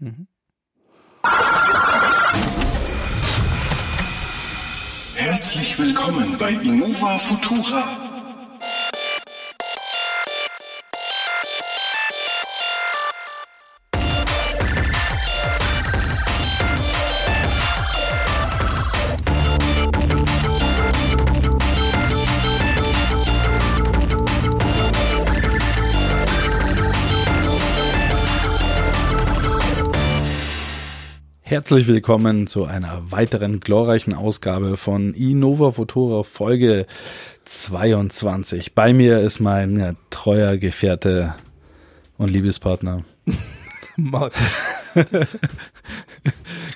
Mhm. Herzlich willkommen bei Innova Futura. Herzlich willkommen zu einer weiteren glorreichen Ausgabe von Innova Futura Folge 22. Bei mir ist mein treuer Gefährte und Liebespartner. Marc.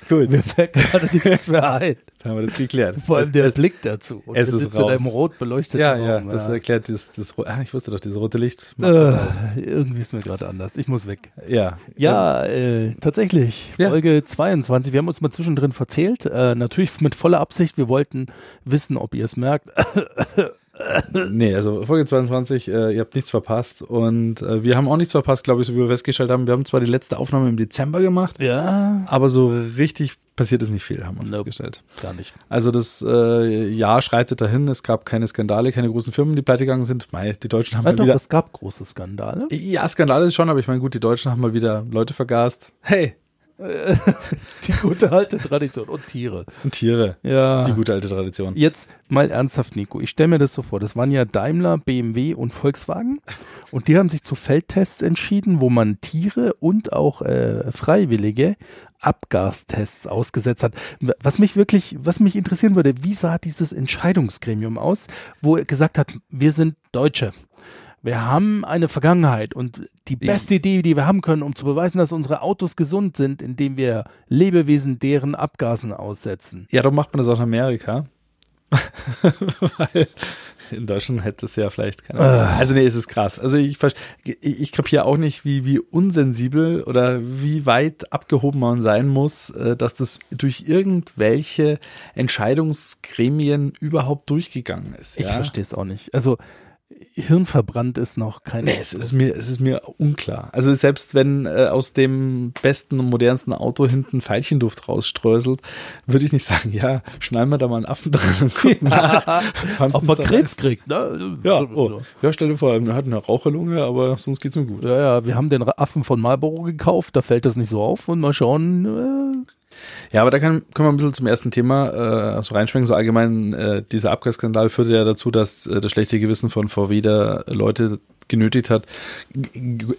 Gut. Mir fällt gerade nichts mehr ein. Da haben wir das geklärt. Vor allem der Blick dazu. Und es ist raus. in einem rot beleuchteten ja, Raum. Ja, das erklärt das, das, ah, ich wusste doch, dieses rote Licht. Äh, irgendwie ist mir gerade anders. Ich muss weg. Ja. Ja, äh, tatsächlich. Ja. Folge 22. Wir haben uns mal zwischendrin verzählt. Äh, natürlich mit voller Absicht. Wir wollten wissen, ob ihr es merkt. nee, also Folge 22, äh, ihr habt nichts verpasst und äh, wir haben auch nichts verpasst, glaube ich, so wie wir festgestellt haben. Wir haben zwar die letzte Aufnahme im Dezember gemacht, Ja. aber so richtig passiert ist nicht viel, haben wir Nope. festgestellt. Gar nicht. Also das äh, Jahr schreitet dahin, es gab keine Skandale, keine großen Firmen, die pleite gegangen sind. Mei, die Deutschen haben Ja, mal doch, wieder... es gab große Skandale. Ja, Skandale schon, aber ich meine, gut, die Deutschen haben mal wieder Leute vergast. Hey, Die gute alte Tradition. Und Tiere. und Tiere. Ja. Die gute alte Tradition. Jetzt mal ernsthaft, Nico. Ich stelle mir das so vor. Das waren ja Daimler, BMW und Volkswagen. Und die haben sich zu Feldtests entschieden, wo man Tiere und auch äh, Freiwillige Abgastests ausgesetzt hat. Was mich wirklich, was mich interessieren würde, wie sah dieses Entscheidungsgremium aus, wo er gesagt hat, wir sind Deutsche. Wir haben eine Vergangenheit und die beste Idee, die wir haben können, um zu beweisen, dass unsere Autos gesund sind, indem wir Lebewesen deren Abgasen aussetzen. Ja, darum macht man das auch in Amerika. Weil in Deutschland hätte es ja vielleicht keine Ahnung. Also nee, es ist krass. Also ich, ich, ich kapiere auch nicht, wie, wie unsensibel oder wie weit abgehoben man sein muss, äh, dass das durch irgendwelche Entscheidungsgremien überhaupt durchgegangen ist. Ich ja? verstehe es auch nicht. Also hirnverbrannt ist noch kein. Nee, es ist mir, es ist mir unklar. Also selbst wenn äh, aus dem besten und modernsten Auto hinten Veilchenduft rausstreuselt, würde ich nicht sagen, ja, schneiden wir da mal einen Affen dran und gucken mal. Ob man Krebs kriegt, ne? Ja, oh. ja, stell dir vor, er hat eine Raucherlunge, aber sonst geht's mir gut. Ja, ja, wir haben den Affen von Marlboro gekauft, da fällt das nicht so auf und mal schauen. Ja, aber da kann, können wir ein bisschen zum ersten Thema äh, also reinschwenken. So allgemein, äh, dieser Abgasskandal führte ja dazu, dass äh, das schlechte Gewissen von VW da Leute genötigt hat,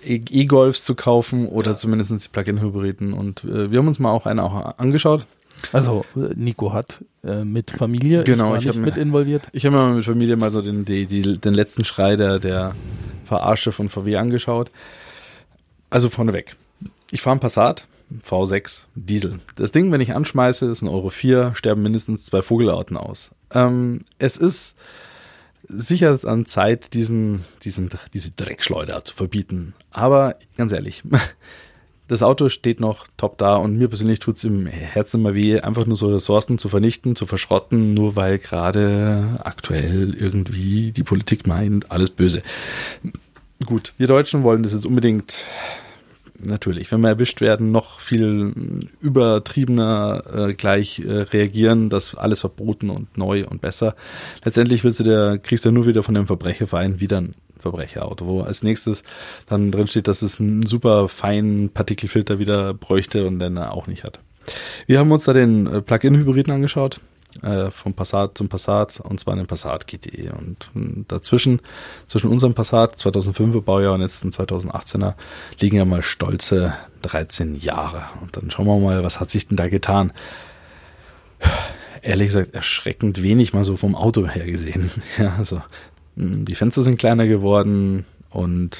E-Golfs zu kaufen oder zumindest die Plug-in-Hybriden. Und äh, wir haben uns mal auch eine auch angeschaut. also äh, Nico hat äh, mit Familie, Genau, ich ich war hab nicht mir- mit involviert. Ich habe mir mal mit Familie mal so den, die, die, den letzten Schrei der, der Verarsche von VW angeschaut. Also vorneweg. Ich fahre einen Passat, V6, Diesel. Das Ding, wenn ich anschmeiße, ist ein Euro 4, sterben mindestens zwei Vogelarten aus. Ähm, es ist sicher an Zeit, diesen, diesen, diese Dreckschleuder zu verbieten. Aber ganz ehrlich, das Auto steht noch top da und mir persönlich tut's im Herzen immer weh, einfach nur so Ressourcen zu vernichten, zu verschrotten, nur weil gerade aktuell irgendwie die Politik meint, alles böse. Gut, wir Deutschen wollen das jetzt unbedingt natürlich, wenn wir erwischt werden, noch viel übertriebener äh, gleich äh, reagieren, das alles verboten und neu und besser. Letztendlich willst du der, kriegst du nur wieder von dem Verbrecherverein wieder ein Verbrecherauto, wo als nächstes dann drin steht, dass es einen super feinen Partikelfilter wieder bräuchte und den er auch nicht hat. Wir haben uns da den äh, Plug-in-Hybriden angeschaut, äh, vom Passat zum Passat, und zwar den Passat GTE. Und mh, dazwischen, zwischen unserem Passat 2005er Baujahr und jetzt ein 2018er, liegen ja mal stolze 13 Jahre. Und dann schauen wir mal, was hat sich denn da getan? Ehrlich gesagt, erschreckend wenig mal so vom Auto her gesehen. Ja, also mh, die Fenster sind kleiner geworden und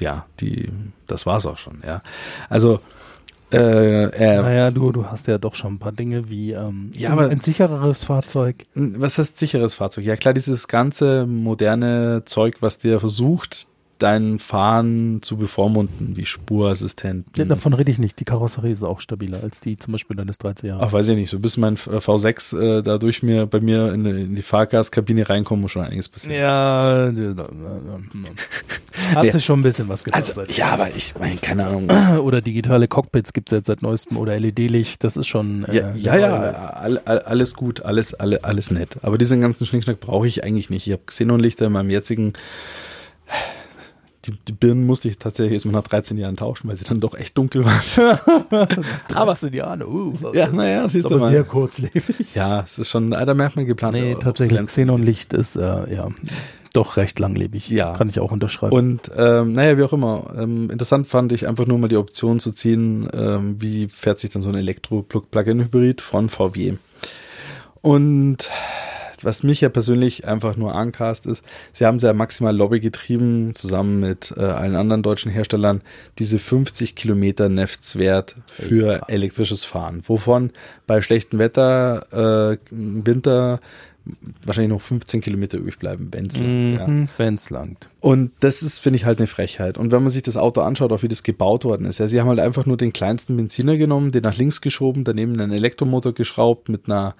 ja, die, das war's auch schon, ja. Also, äh, er, Naja, du, du hast ja doch schon ein paar Dinge wie ähm, Ja, aber- ein sichereres Fahrzeug. Was heißt sicheres Fahrzeug? Ja klar, dieses ganze moderne Zeug, was dir versucht, dein Fahren zu bevormunden, wie Spurassistenten. Ja, davon rede ich nicht. Die Karosserie ist auch stabiler als die zum Beispiel deines 13 Jahre. Ach, weiß ich nicht, so bis mein V6 äh, da durch mir, bei mir in, in die Fahrgastkabine reinkommen, muss schon einiges passieren. Ja, hat sich schon ein bisschen was getan. Also, ja, aber ich meine, keine Ahnung. Oder digitale Cockpits gibt's jetzt seit neuestem oder LED-Licht, das ist schon. Äh, Ja, ja, ja all, all, alles gut, alles, alle, alles nett. Aber diesen ganzen Schnickschnack brauche ich eigentlich nicht. Ich habe Xenonlichter in meinem jetzigen die, die Birnen musste ich tatsächlich erst mal nach 13 Jahren tauschen, weil sie dann doch echt dunkel waren. Aber du die Ahne, uh, ja, naja, siehst du aber mal. sehr kurzlebig. Ja, es ist schon, da merkt man geplant. Nee, tatsächlich, Xenonlicht ist äh, ja doch recht langlebig. Ja. Kann ich auch unterschreiben. Und ähm, naja, wie auch immer. Ähm, interessant fand ich einfach nur mal die Option zu ziehen, ähm, wie fährt sich dann so ein Elektro-Plug-in-Hybrid von VW. Und was mich ja persönlich einfach nur ankast ist, sie haben sehr maximal Lobby getrieben, zusammen mit äh, allen anderen deutschen Herstellern, diese 50 Kilometer Neftswert für Ja. elektrisches Fahren, wovon bei schlechtem Wetter, äh, Winter wahrscheinlich noch 15 Kilometer übrig bleiben, wenn es ja. mhm, wenn's langt. Und das ist, finde ich, halt eine Frechheit. Und wenn man sich das Auto anschaut, auch wie das gebaut worden ist, ja, sie haben halt einfach nur den kleinsten Benziner genommen, den nach links geschoben, daneben einen Elektromotor geschraubt, mit einer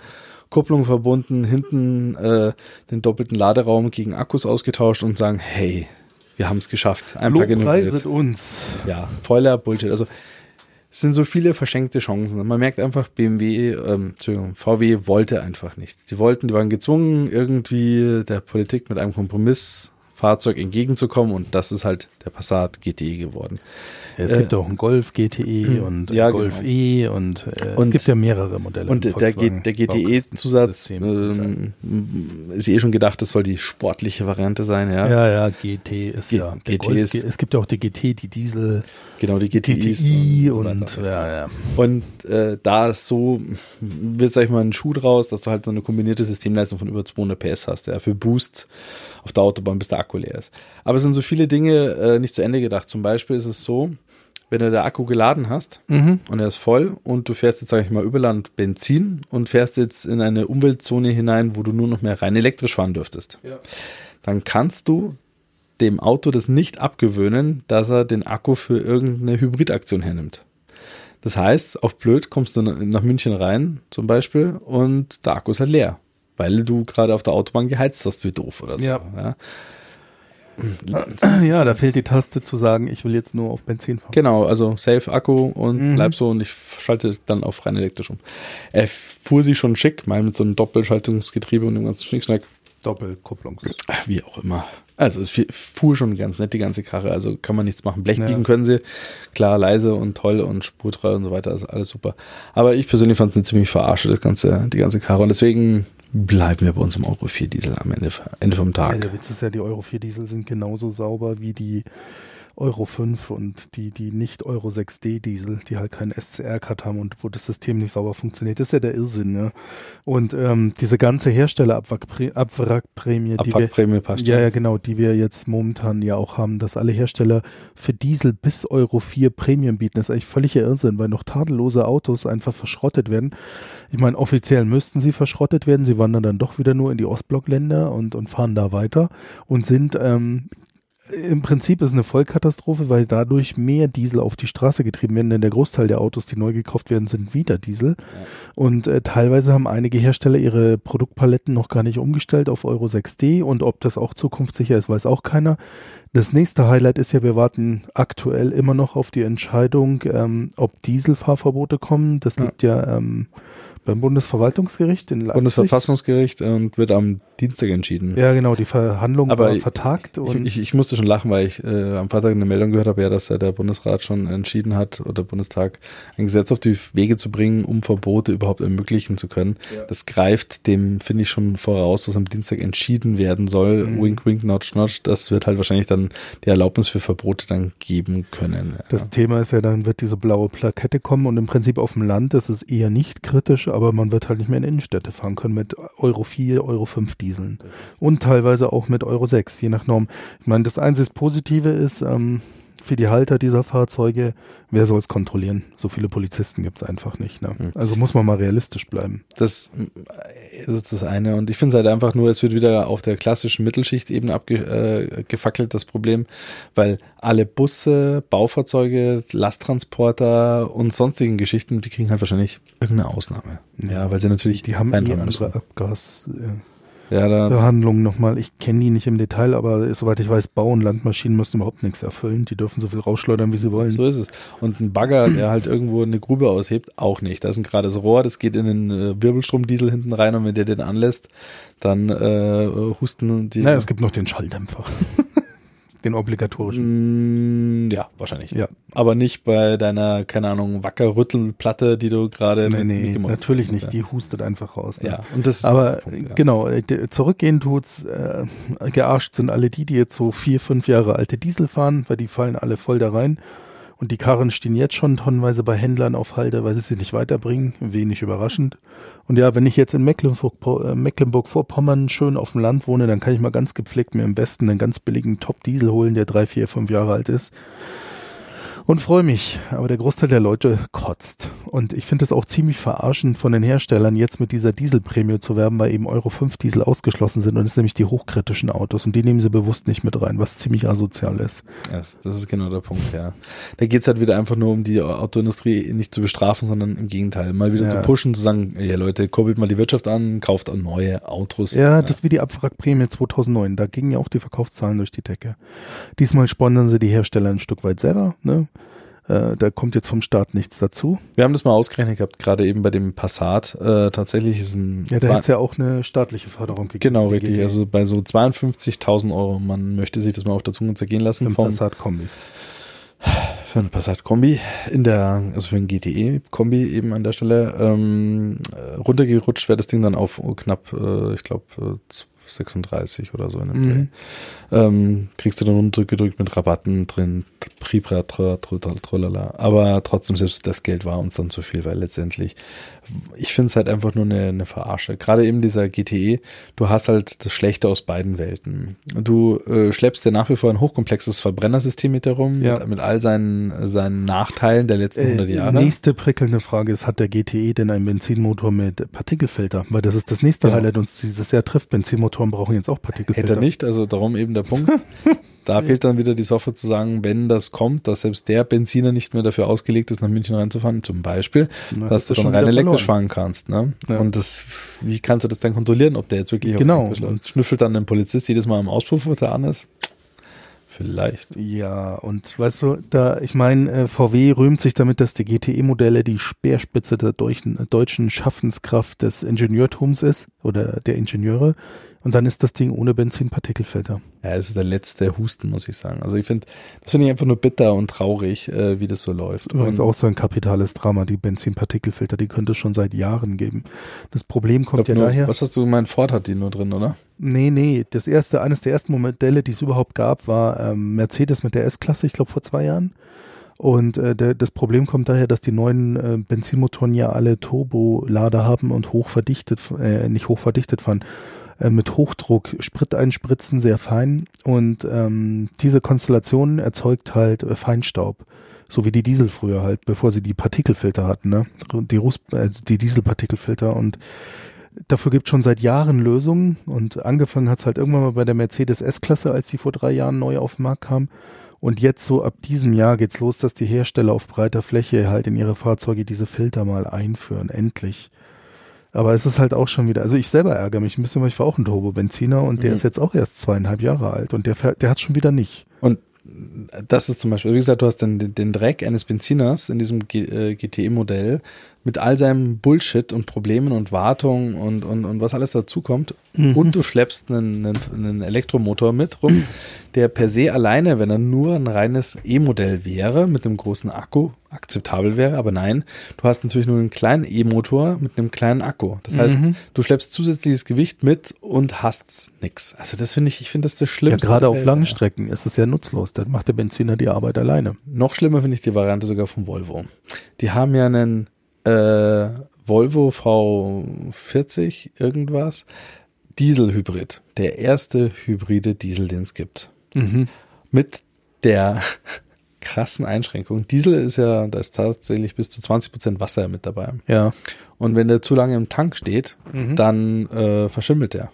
Kupplung verbunden, hinten äh, den doppelten Laderaum gegen Akkus ausgetauscht und sagen, hey, wir haben es geschafft. Ein. Lobpreiset uns. Ja, voller Bullshit. Also es sind so viele verschenkte Chancen. Man merkt einfach, BMW, ähm, Entschuldigung, VW wollte einfach nicht. Die wollten, die waren gezwungen, irgendwie der Politik mit einem Kompromissfahrzeug entgegenzukommen und das ist halt der Passat GTE geworden. Es Äh, gibt auch einen Golf GTE und ja, Golf genau. E und, äh, Und- es gibt ja mehrere Modelle. Und der, der GTE-Zusatz ähm, ist eh schon gedacht, das soll die sportliche Variante sein, ja. ja, ja, GT ist G- ja. Der GT Golf, ist- es gibt ja auch die GT, die Diesel, Genau, die GTIs GTI so und, weiter. ja, ja. Und äh, da ist so, wird, sag ich mal, ein Schuh draus, dass du halt so eine kombinierte Systemleistung von über 200 PS hast, ja, für Boost auf der Autobahn, bis der Akku leer ist. Aber es sind so viele Dinge äh, nicht zu Ende gedacht. Zum Beispiel ist es so, wenn du der Akku geladen hast Mhm. und er ist voll und du fährst jetzt, sag ich mal, über Land Benzin und fährst jetzt in eine Umweltzone hinein, wo du nur noch mehr rein elektrisch fahren dürftest, Ja. dann kannst du dem Auto das nicht abgewöhnen, dass er den Akku für irgendeine Hybridaktion hernimmt. Das heißt, auf blöd kommst du nach München rein, zum Beispiel, und der Akku ist halt leer, weil du gerade auf der Autobahn geheizt hast, wie doof oder so. Ja. Ja. Ja, da fehlt die Taste zu sagen, ich will jetzt nur auf Benzin fahren. Genau, also Safe Akku und Mhm. bleib so und ich schalte dann auf rein elektrisch um. Er fuhr sie schon schick, mal mit so einem Doppelschaltungsgetriebe und dem ganzen Schnickschnack, Doppelkupplungs. Ach, wie auch immer. Also es fuhr schon ganz nett, die ganze Karre, also kann man nichts machen. Blech Ja. biegen können sie, klar, leise und toll und spurtreu und so weiter, ist alles super. Aber ich persönlich fand es eine ziemlich verarsche, das ganze, die ganze Karre und deswegen bleiben wir bei uns im Euro 4 Diesel am Ende, Ende vom Ja, Tag. der Witz ist ja, die Euro 4 Diesel sind genauso sauber wie die Euro 5 und die, die nicht Euro 6D Diesel, die halt keinen SCR-Cut haben und wo das System nicht sauber funktioniert. Das ist ja der Irrsinn, ja. Und ähm, diese ganze Herstellerabwrackprämie, die wir, ja, ja, genau, die wir jetzt momentan ja auch haben, dass alle Hersteller für Diesel bis Euro 4 Premium bieten, ist eigentlich völliger Irrsinn, weil noch tadellose Autos einfach verschrottet werden. Ich meine, offiziell müssten sie verschrottet werden, sie wandern dann doch wieder nur in die Ostblockländer und, und fahren da weiter und sind ähm, im Prinzip ist es eine Vollkatastrophe, weil dadurch mehr Diesel auf die Straße getrieben werden, denn der Großteil der Autos, die neu gekauft werden, sind wieder Diesel. Und äh, teilweise haben einige Hersteller ihre Produktpaletten noch gar nicht umgestellt auf Euro 6D und ob das auch zukunftssicher ist, weiß auch keiner. Das nächste Highlight ist ja, wir warten aktuell immer noch auf die Entscheidung, ähm, ob Dieselfahrverbote kommen. Das Ja. liegt ja ähm, beim Bundesverwaltungsgericht in Leipzig. Bundesverfassungsgericht und wird am Dienstag entschieden. Ja, genau, die Verhandlung Aber war ich- vertagt und Ich, ich, ich musste schon lachen, weil ich äh, am Freitag eine Meldung gehört habe, ja, dass ja der Bundesrat schon entschieden hat oder Bundestag ein Gesetz auf die Wege zu bringen, um Verbote überhaupt ermöglichen zu können. Das greift dem, finde ich, schon voraus, was am Dienstag entschieden werden soll. Mhm. Wink, wink, notch, notch. Das wird halt wahrscheinlich dann die Erlaubnis für Verbote dann geben können. Ja. Das Thema ist ja, dann wird diese blaue Plakette kommen und im Prinzip auf dem Land ist es eher nicht kritisch, aber man wird halt nicht mehr in Innenstädte fahren können mit Euro 4, Euro 5 Dieseln und teilweise auch mit Euro 6, je nach Norm. Ich meine, das einzige Positive ist, ähm, für die Halter dieser Fahrzeuge, wer soll es kontrollieren? So viele Polizisten gibt es einfach nicht. Ne? Hm. Also muss man mal realistisch bleiben. Das ist das eine. Und ich finde es halt einfach nur, es wird wieder auf der klassischen Mittelschicht eben abgefackelt, äh, das Problem, weil alle Busse, Baufahrzeuge, Lasttransporter und sonstigen Geschichten, die kriegen halt wahrscheinlich irgendeine Ausnahme. Ja, weil sie natürlich Die haben eh andere müssen. Abgasbehandlungen Ja, da, nochmal. Ich kenne die nicht im Detail, aber soweit ich weiß, Bau- und Landmaschinen müssen überhaupt nichts erfüllen. Die dürfen so viel rausschleudern, wie sie wollen. so ist es. Und ein Bagger, der halt irgendwo eine Grube aushebt, auch nicht. Da ist ein gerades Rohr, das geht in den äh, Wirbelstromdiesel hinten rein und wenn der den anlässt, dann äh, husten die. naja, es gibt noch den Schalldämpfer. Den obligatorischen. Mm, ja, wahrscheinlich. Ja. Aber nicht bei deiner, keine Ahnung, Wackerrüttelplatte, die du gerade Nee, nee, mitgemacht natürlich hast. nicht. Ja. Die hustet einfach raus. Ne? Ja, und das Aber Punkt, ja. genau, äh, zurückgehen tut's. Äh, gearscht sind alle die, die jetzt so vier, fünf Jahre alte Diesel fahren, weil die fallen alle voll da rein. Und die Karren stehen jetzt schon tonnenweise bei Händlern auf Halde, weil sie sie nicht weiterbringen. Wenig überraschend. Und ja, wenn ich jetzt in äh, Mecklenburg-Vorpommern schön auf dem Land wohne, dann kann ich mal ganz gepflegt mir im Westen einen ganz billigen Top-Diesel holen, der drei, vier, fünf Jahre alt ist und freue mich. Aber der Großteil der Leute kotzt. Und ich finde es auch ziemlich verarschend von den Herstellern, jetzt mit dieser Dieselprämie zu werben, weil eben Euro 5 Diesel ausgeschlossen sind. Und sind nämlich die hochkritischen Autos. Und die nehmen sie bewusst nicht mit rein, was ziemlich asozial ist. Ja, das ist genau der Punkt, ja. Da geht's halt wieder einfach nur um die Autoindustrie nicht zu bestrafen, sondern im Gegenteil. Mal wieder Ja. zu pushen, zu sagen, ja Leute, kurbelt mal die Wirtschaft an, kauft auch neue Autos. Ja, das ist wie die Abwrackprämie 2009. Da gingen ja auch die Verkaufszahlen durch die Decke. Diesmal sponsern sie die Hersteller ein Stück weit selber. Ne? Äh, da kommt jetzt vom Staat nichts dazu. Wir haben das mal ausgerechnet gehabt, gerade eben bei dem Passat. Äh, tatsächlich ist ein Ja, da hätte es ja auch eine staatliche Förderung gegeben. Genau, für richtig. Also bei so 52.000 Euro. Man möchte sich das mal auf der Zunge zergehen lassen. im vom- Passat-Kombi. für einen Passat-Kombi in der, also für einen GTE-Kombi eben an der Stelle. Ähm, äh, runtergerutscht wäre das Ding dann auf knapp, äh, ich glaube, 36 oder so in dem Dreh. Mhm. Ähm, kriegst du dann runtergedrückt mit Rabatten drin, Pribra, tralala. Aber trotzdem, selbst das Geld war uns dann zu viel, weil letztendlich, ich finde es halt einfach nur eine, eine Verarsche. Gerade eben dieser GTE, du hast halt das Schlechte aus beiden Welten. Du äh, schleppst dir nach wie vor ein hochkomplexes Verbrennersystem mit herum, Ja. mit, mit all seinen, seinen Nachteilen der letzten 100 Äh, Jahre. nächste prickelnde Frage ist, hat der GTE denn einen Benzinmotor mit Partikelfilter? Weil das ist das nächste Ja. Highlight uns dieses Jahr trifft. Benzinmotoren brauchen jetzt auch Partikelfilter. Hätte er nicht, also darum eben der Punkt. Da fehlt dann wieder die Software zu sagen, wenn das kommt, dass selbst der Benziner nicht mehr dafür ausgelegt ist, nach München reinzufahren, zum Beispiel, Na, dass du dann schon rein elektrisch verloren. fahren kannst. Ne? Ja. Und das, wie kannst du das dann kontrollieren, ob der jetzt wirklich Genau. läuft? Schnüffelt dann ein Polizist jedes Mal am Auspuff, wo der an ist? Vielleicht. Ja, und weißt du, da, ich meine, äh, VW rühmt sich damit, dass die GTE-Modelle die Speerspitze der deutschen, deutschen Schaffenskraft des Ingenieurtums ist oder der Ingenieure. Und dann ist das Ding ohne Benzinpartikelfilter. Ja, es ist der letzte Husten, muss ich sagen. Also ich finde, das finde ich einfach nur bitter und traurig, äh, wie das so läuft. Übrigens Und auch so ein kapitales Drama, die Benzinpartikelfilter, die könnte es schon seit Jahren geben. Das Problem kommt ja nur, daher. Was hast du gemeint? Ford hat die nur drin, oder? Nee, nee, das erste, eines der ersten Modelle, die es überhaupt gab, war ähm, Mercedes mit der S-Klasse, ich glaube vor zwei Jahren. Und äh, der, das Problem kommt daher, dass die neuen äh, Benzinmotoren ja alle Turbolader haben und hochverdichtet, äh, nicht hochverdichtet fahren, äh, mit Hochdruck Sprit einspritzen, sehr fein. Und ähm, diese Konstellation erzeugt halt äh, Feinstaub. So wie die Diesel früher halt, bevor sie die Partikelfilter hatten, ne? Die, Ruß, äh, die Dieselpartikelfilter und dafür gibt schon seit Jahren Lösungen und angefangen hat es halt irgendwann mal bei der Mercedes S-Klasse, als die vor drei Jahren neu auf den Markt kam. Und jetzt so ab diesem Jahr geht's los, dass die Hersteller auf breiter Fläche halt in ihre Fahrzeuge diese Filter mal einführen, endlich. Aber es ist halt auch schon wieder, also ich selber ärgere mich ein bisschen, weil ich war auch ein Turbo-Benziner und der Mhm. ist jetzt auch erst zweieinhalb Jahre alt und der, der hat schon wieder nicht. Und das ist zum Beispiel, wie gesagt, du hast den, den, Dreck eines Benziners in diesem G, äh, GTE-Modell mit all seinem Bullshit und Problemen und Wartung und, und, und was alles dazukommt. Mhm. Und du schleppst einen, einen, einen Elektromotor mit rum, der per se alleine, wenn er nur ein reines E-Modell wäre, mit einem großen Akku, akzeptabel wäre. Aber nein, du hast natürlich nur einen kleinen E-Motor mit einem kleinen Akku. Das heißt, Mhm. du schleppst zusätzliches Gewicht mit und hast nix. Also das finde ich, ich finde das das Ja, Schlimmste. gerade der auf Welt. langen Strecken ist es ja nutzlos. Dann macht der Benziner die Arbeit alleine. Noch schlimmer finde ich die Variante sogar von Volvo. Die haben ja einen äh, Volvo V40 irgendwas Dieselhybrid. Der erste hybride Diesel, den es gibt. Mhm. Mit der krassen Einschränkungen. Diesel ist ja, da ist tatsächlich bis zu 20 Prozent Wasser mit dabei. Ja. Und wenn der zu lange im Tank steht, Mhm. dann äh, verschimmelt der.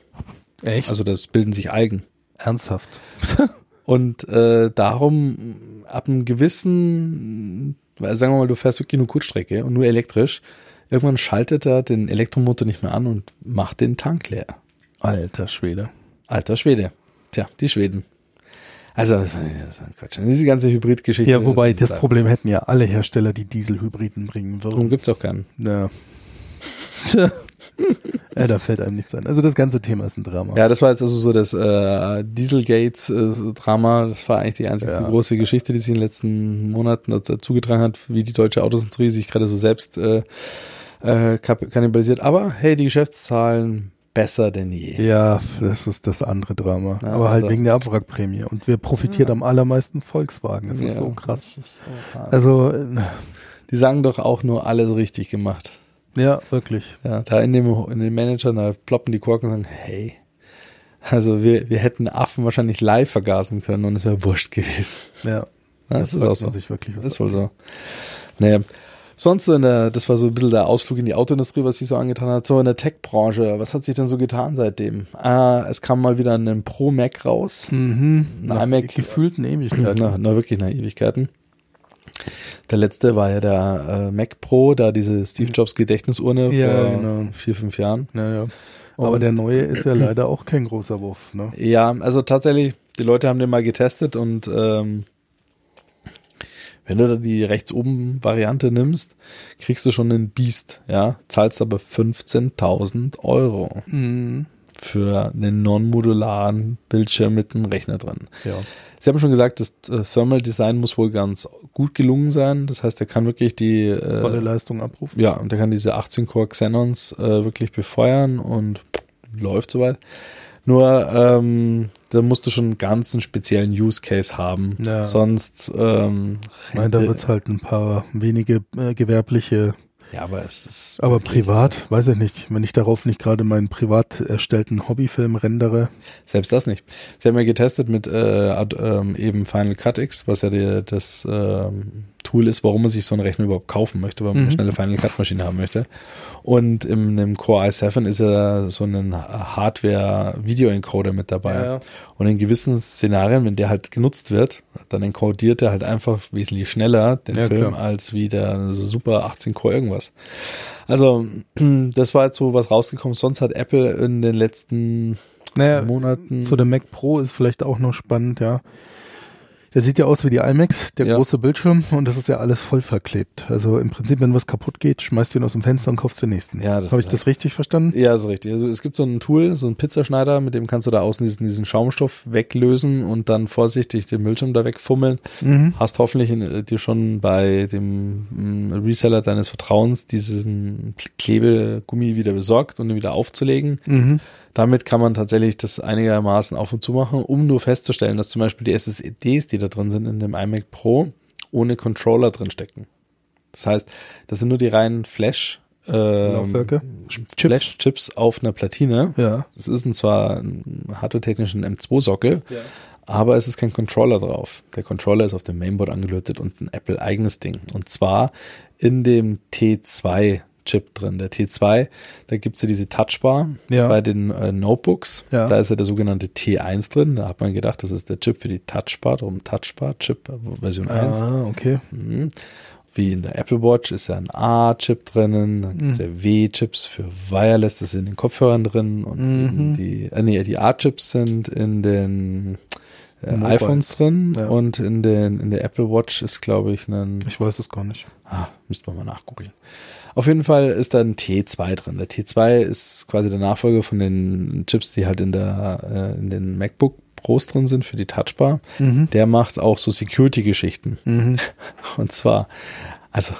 Echt? Also das bilden sich Algen. ernsthaft. Und äh, darum ab einem gewissen, weil sagen wir mal, du fährst wirklich nur Kurzstrecke und nur elektrisch, irgendwann schaltet er den Elektromotor nicht mehr an und macht den Tank leer. Alter Schwede. Alter Schwede. Tja, die Schweden. Also, das ist ein Quatsch. Diese ganze Hybridgeschichte. Ja, wobei das Problem hätten ja alle Hersteller, die Dieselhybriden bringen Darum würden. gibt's auch keinen. Ja. Tja. ja, da fällt einem nichts ein. Also das ganze Thema ist ein Drama. Ja, das war jetzt also so das äh, Dieselgates-Drama. das war eigentlich die einzige Ja. große Geschichte, die sich in den letzten Monaten dazu zugetragen hat, wie die deutsche Autosindustrie sich gerade so selbst äh, äh, kannibalisiert. Aber hey, die Geschäftszahlen besser denn je. Ja, das ist das andere Drama. Ja, Aber halt also- wegen der Abwrackprämie. Und wer profitiert am allermeisten Volkswagen? Das ist Ja, so krass. ist so. Also, äh, Die sagen doch auch nur alles richtig gemacht. Ja, wirklich. Ja, da in dem, in den Managern, da ploppen die Korken und sagen, hey, also wir, wir hätten Affen wahrscheinlich live vergasen können und es wäre wurscht gewesen. Ja. Ja, das ist auch so. sich wirklich, was Das ist wohl so. Naja. Sonst so in der, das war so ein bisschen der Ausflug in die Autoindustrie, was sich so angetan hat. So in der Tech-Branche, was hat sich denn so getan seitdem? Ah, es kam mal wieder ein Pro Mac raus. Mhm. Ein iMac- gefühlten Ewigkeiten. Na, na, wirklich nach Ewigkeiten. Der letzte war ja der äh, Mac Pro, da diese Steve Jobs Gedächtnisurne Ja, vor genau. vier, fünf Jahren. Naja. Aber der neue ist ja leider auch kein großer Wurf. Ne? Ja, also tatsächlich, die Leute haben den mal getestet und ähm, wenn du da die rechts oben Variante nimmst, kriegst du schon einen Beast, ja, zahlst aber 15.000 Euro Mhm. Für einen non-modularen Bildschirm mit einem Rechner drin. Ja. Sie haben schon gesagt, das äh, Thermal Design muss wohl ganz gut gelungen sein. Das heißt, er kann wirklich die Volle äh, Leistung abrufen. ja, und der kann diese 18 Core Xenons äh, wirklich befeuern und läuft soweit. Nur ähm, da musst du schon einen ganzen speziellen Use Case haben. Ja. Sonst ähm, meine, da wird's halt ein paar wenige äh, gewerbliche, ja, aber es ist aber privat, weiß ich nicht, wenn ich darauf nicht gerade meinen privat erstellten Hobbyfilm rendere. selbst das nicht. Sie haben ja getestet mit äh, ähm, eben Final Cut X, was ja die, das ähm, Tool ist, warum man sich so einen Rechner überhaupt kaufen möchte, weil man eine Mhm. schnelle Final Cut Maschine haben möchte. Und im, im Core i7 ist ja so ein Hardware Video Encoder mit dabei. Ja, ja. Und in gewissen Szenarien, wenn der halt genutzt wird, dann encodiert er halt einfach wesentlich schneller den Ja, Film klar. als wie der Super 18 Core irgendwas. Also, das war jetzt so was rausgekommen. Sonst hat Apple in den letzten Naja, Monaten. zu dem Mac Pro ist vielleicht auch noch spannend, ja. Der sieht ja aus wie die iMacs, der Ja. große Bildschirm, und das ist ja alles voll verklebt. Also im Prinzip, wenn was kaputt geht, schmeißt du ihn aus dem Fenster und kaufst den nächsten. Ja, das Habe ich das richtig verstanden? Ja, ist richtig. Also es gibt so ein Tool, so ein Pizzaschneider, mit dem kannst du da außen diesen, diesen Schaumstoff weglösen und dann vorsichtig den Bildschirm da wegfummeln. Mhm. Hast hoffentlich in, äh, dir schon bei dem mm, Reseller deines Vertrauens diesen Klebegummi wieder besorgt und ihn wieder aufzulegen. Mhm. Damit kann man tatsächlich das einigermaßen auf und zu machen, um nur festzustellen, dass zum Beispiel die SSDs, die da drin sind in dem iMac Pro, ohne Controller drin stecken. Das heißt, das sind nur die reinen Flash ähm, Laufwerke? Chips? Flash-Chips auf einer Platine. Ja. Das ist ein zwar ein hardware-technischen M2-Sockel, aber es ist kein Controller drauf. Der Controller ist auf dem Mainboard angelötet und ein Apple-eigenes Ding. Und zwar in dem T2 Chip drin. Der T2, da gibt's ja diese Touchbar Ja. bei den äh, Notebooks. Ja. Da ist ja der sogenannte T1 drin. Da hat man gedacht, das ist der Chip für die Touchbar, darum Touchbar Chip äh, Version 1. Ah, okay. Mhm. Wie in der Apple Watch ist ja ein A-Chip drinnen, dann gibt's ja W-Chips für Wireless, das ist in den Kopfhörern drin und Mhm. die, äh, nee, die A-Chips sind in den äh, iPhones drin Ja. und in den in der Apple Watch ist glaube ich ein Ich weiß es gar nicht. ah, müsste man mal nachgucken. Auf jeden Fall ist da ein T2 drin. Der T2 ist quasi der Nachfolger von den Chips, die halt in der äh, in den MacBook Pros drin sind für die Touchbar. Mhm. Der macht auch so Security-Geschichten. Mhm. Und zwar, also,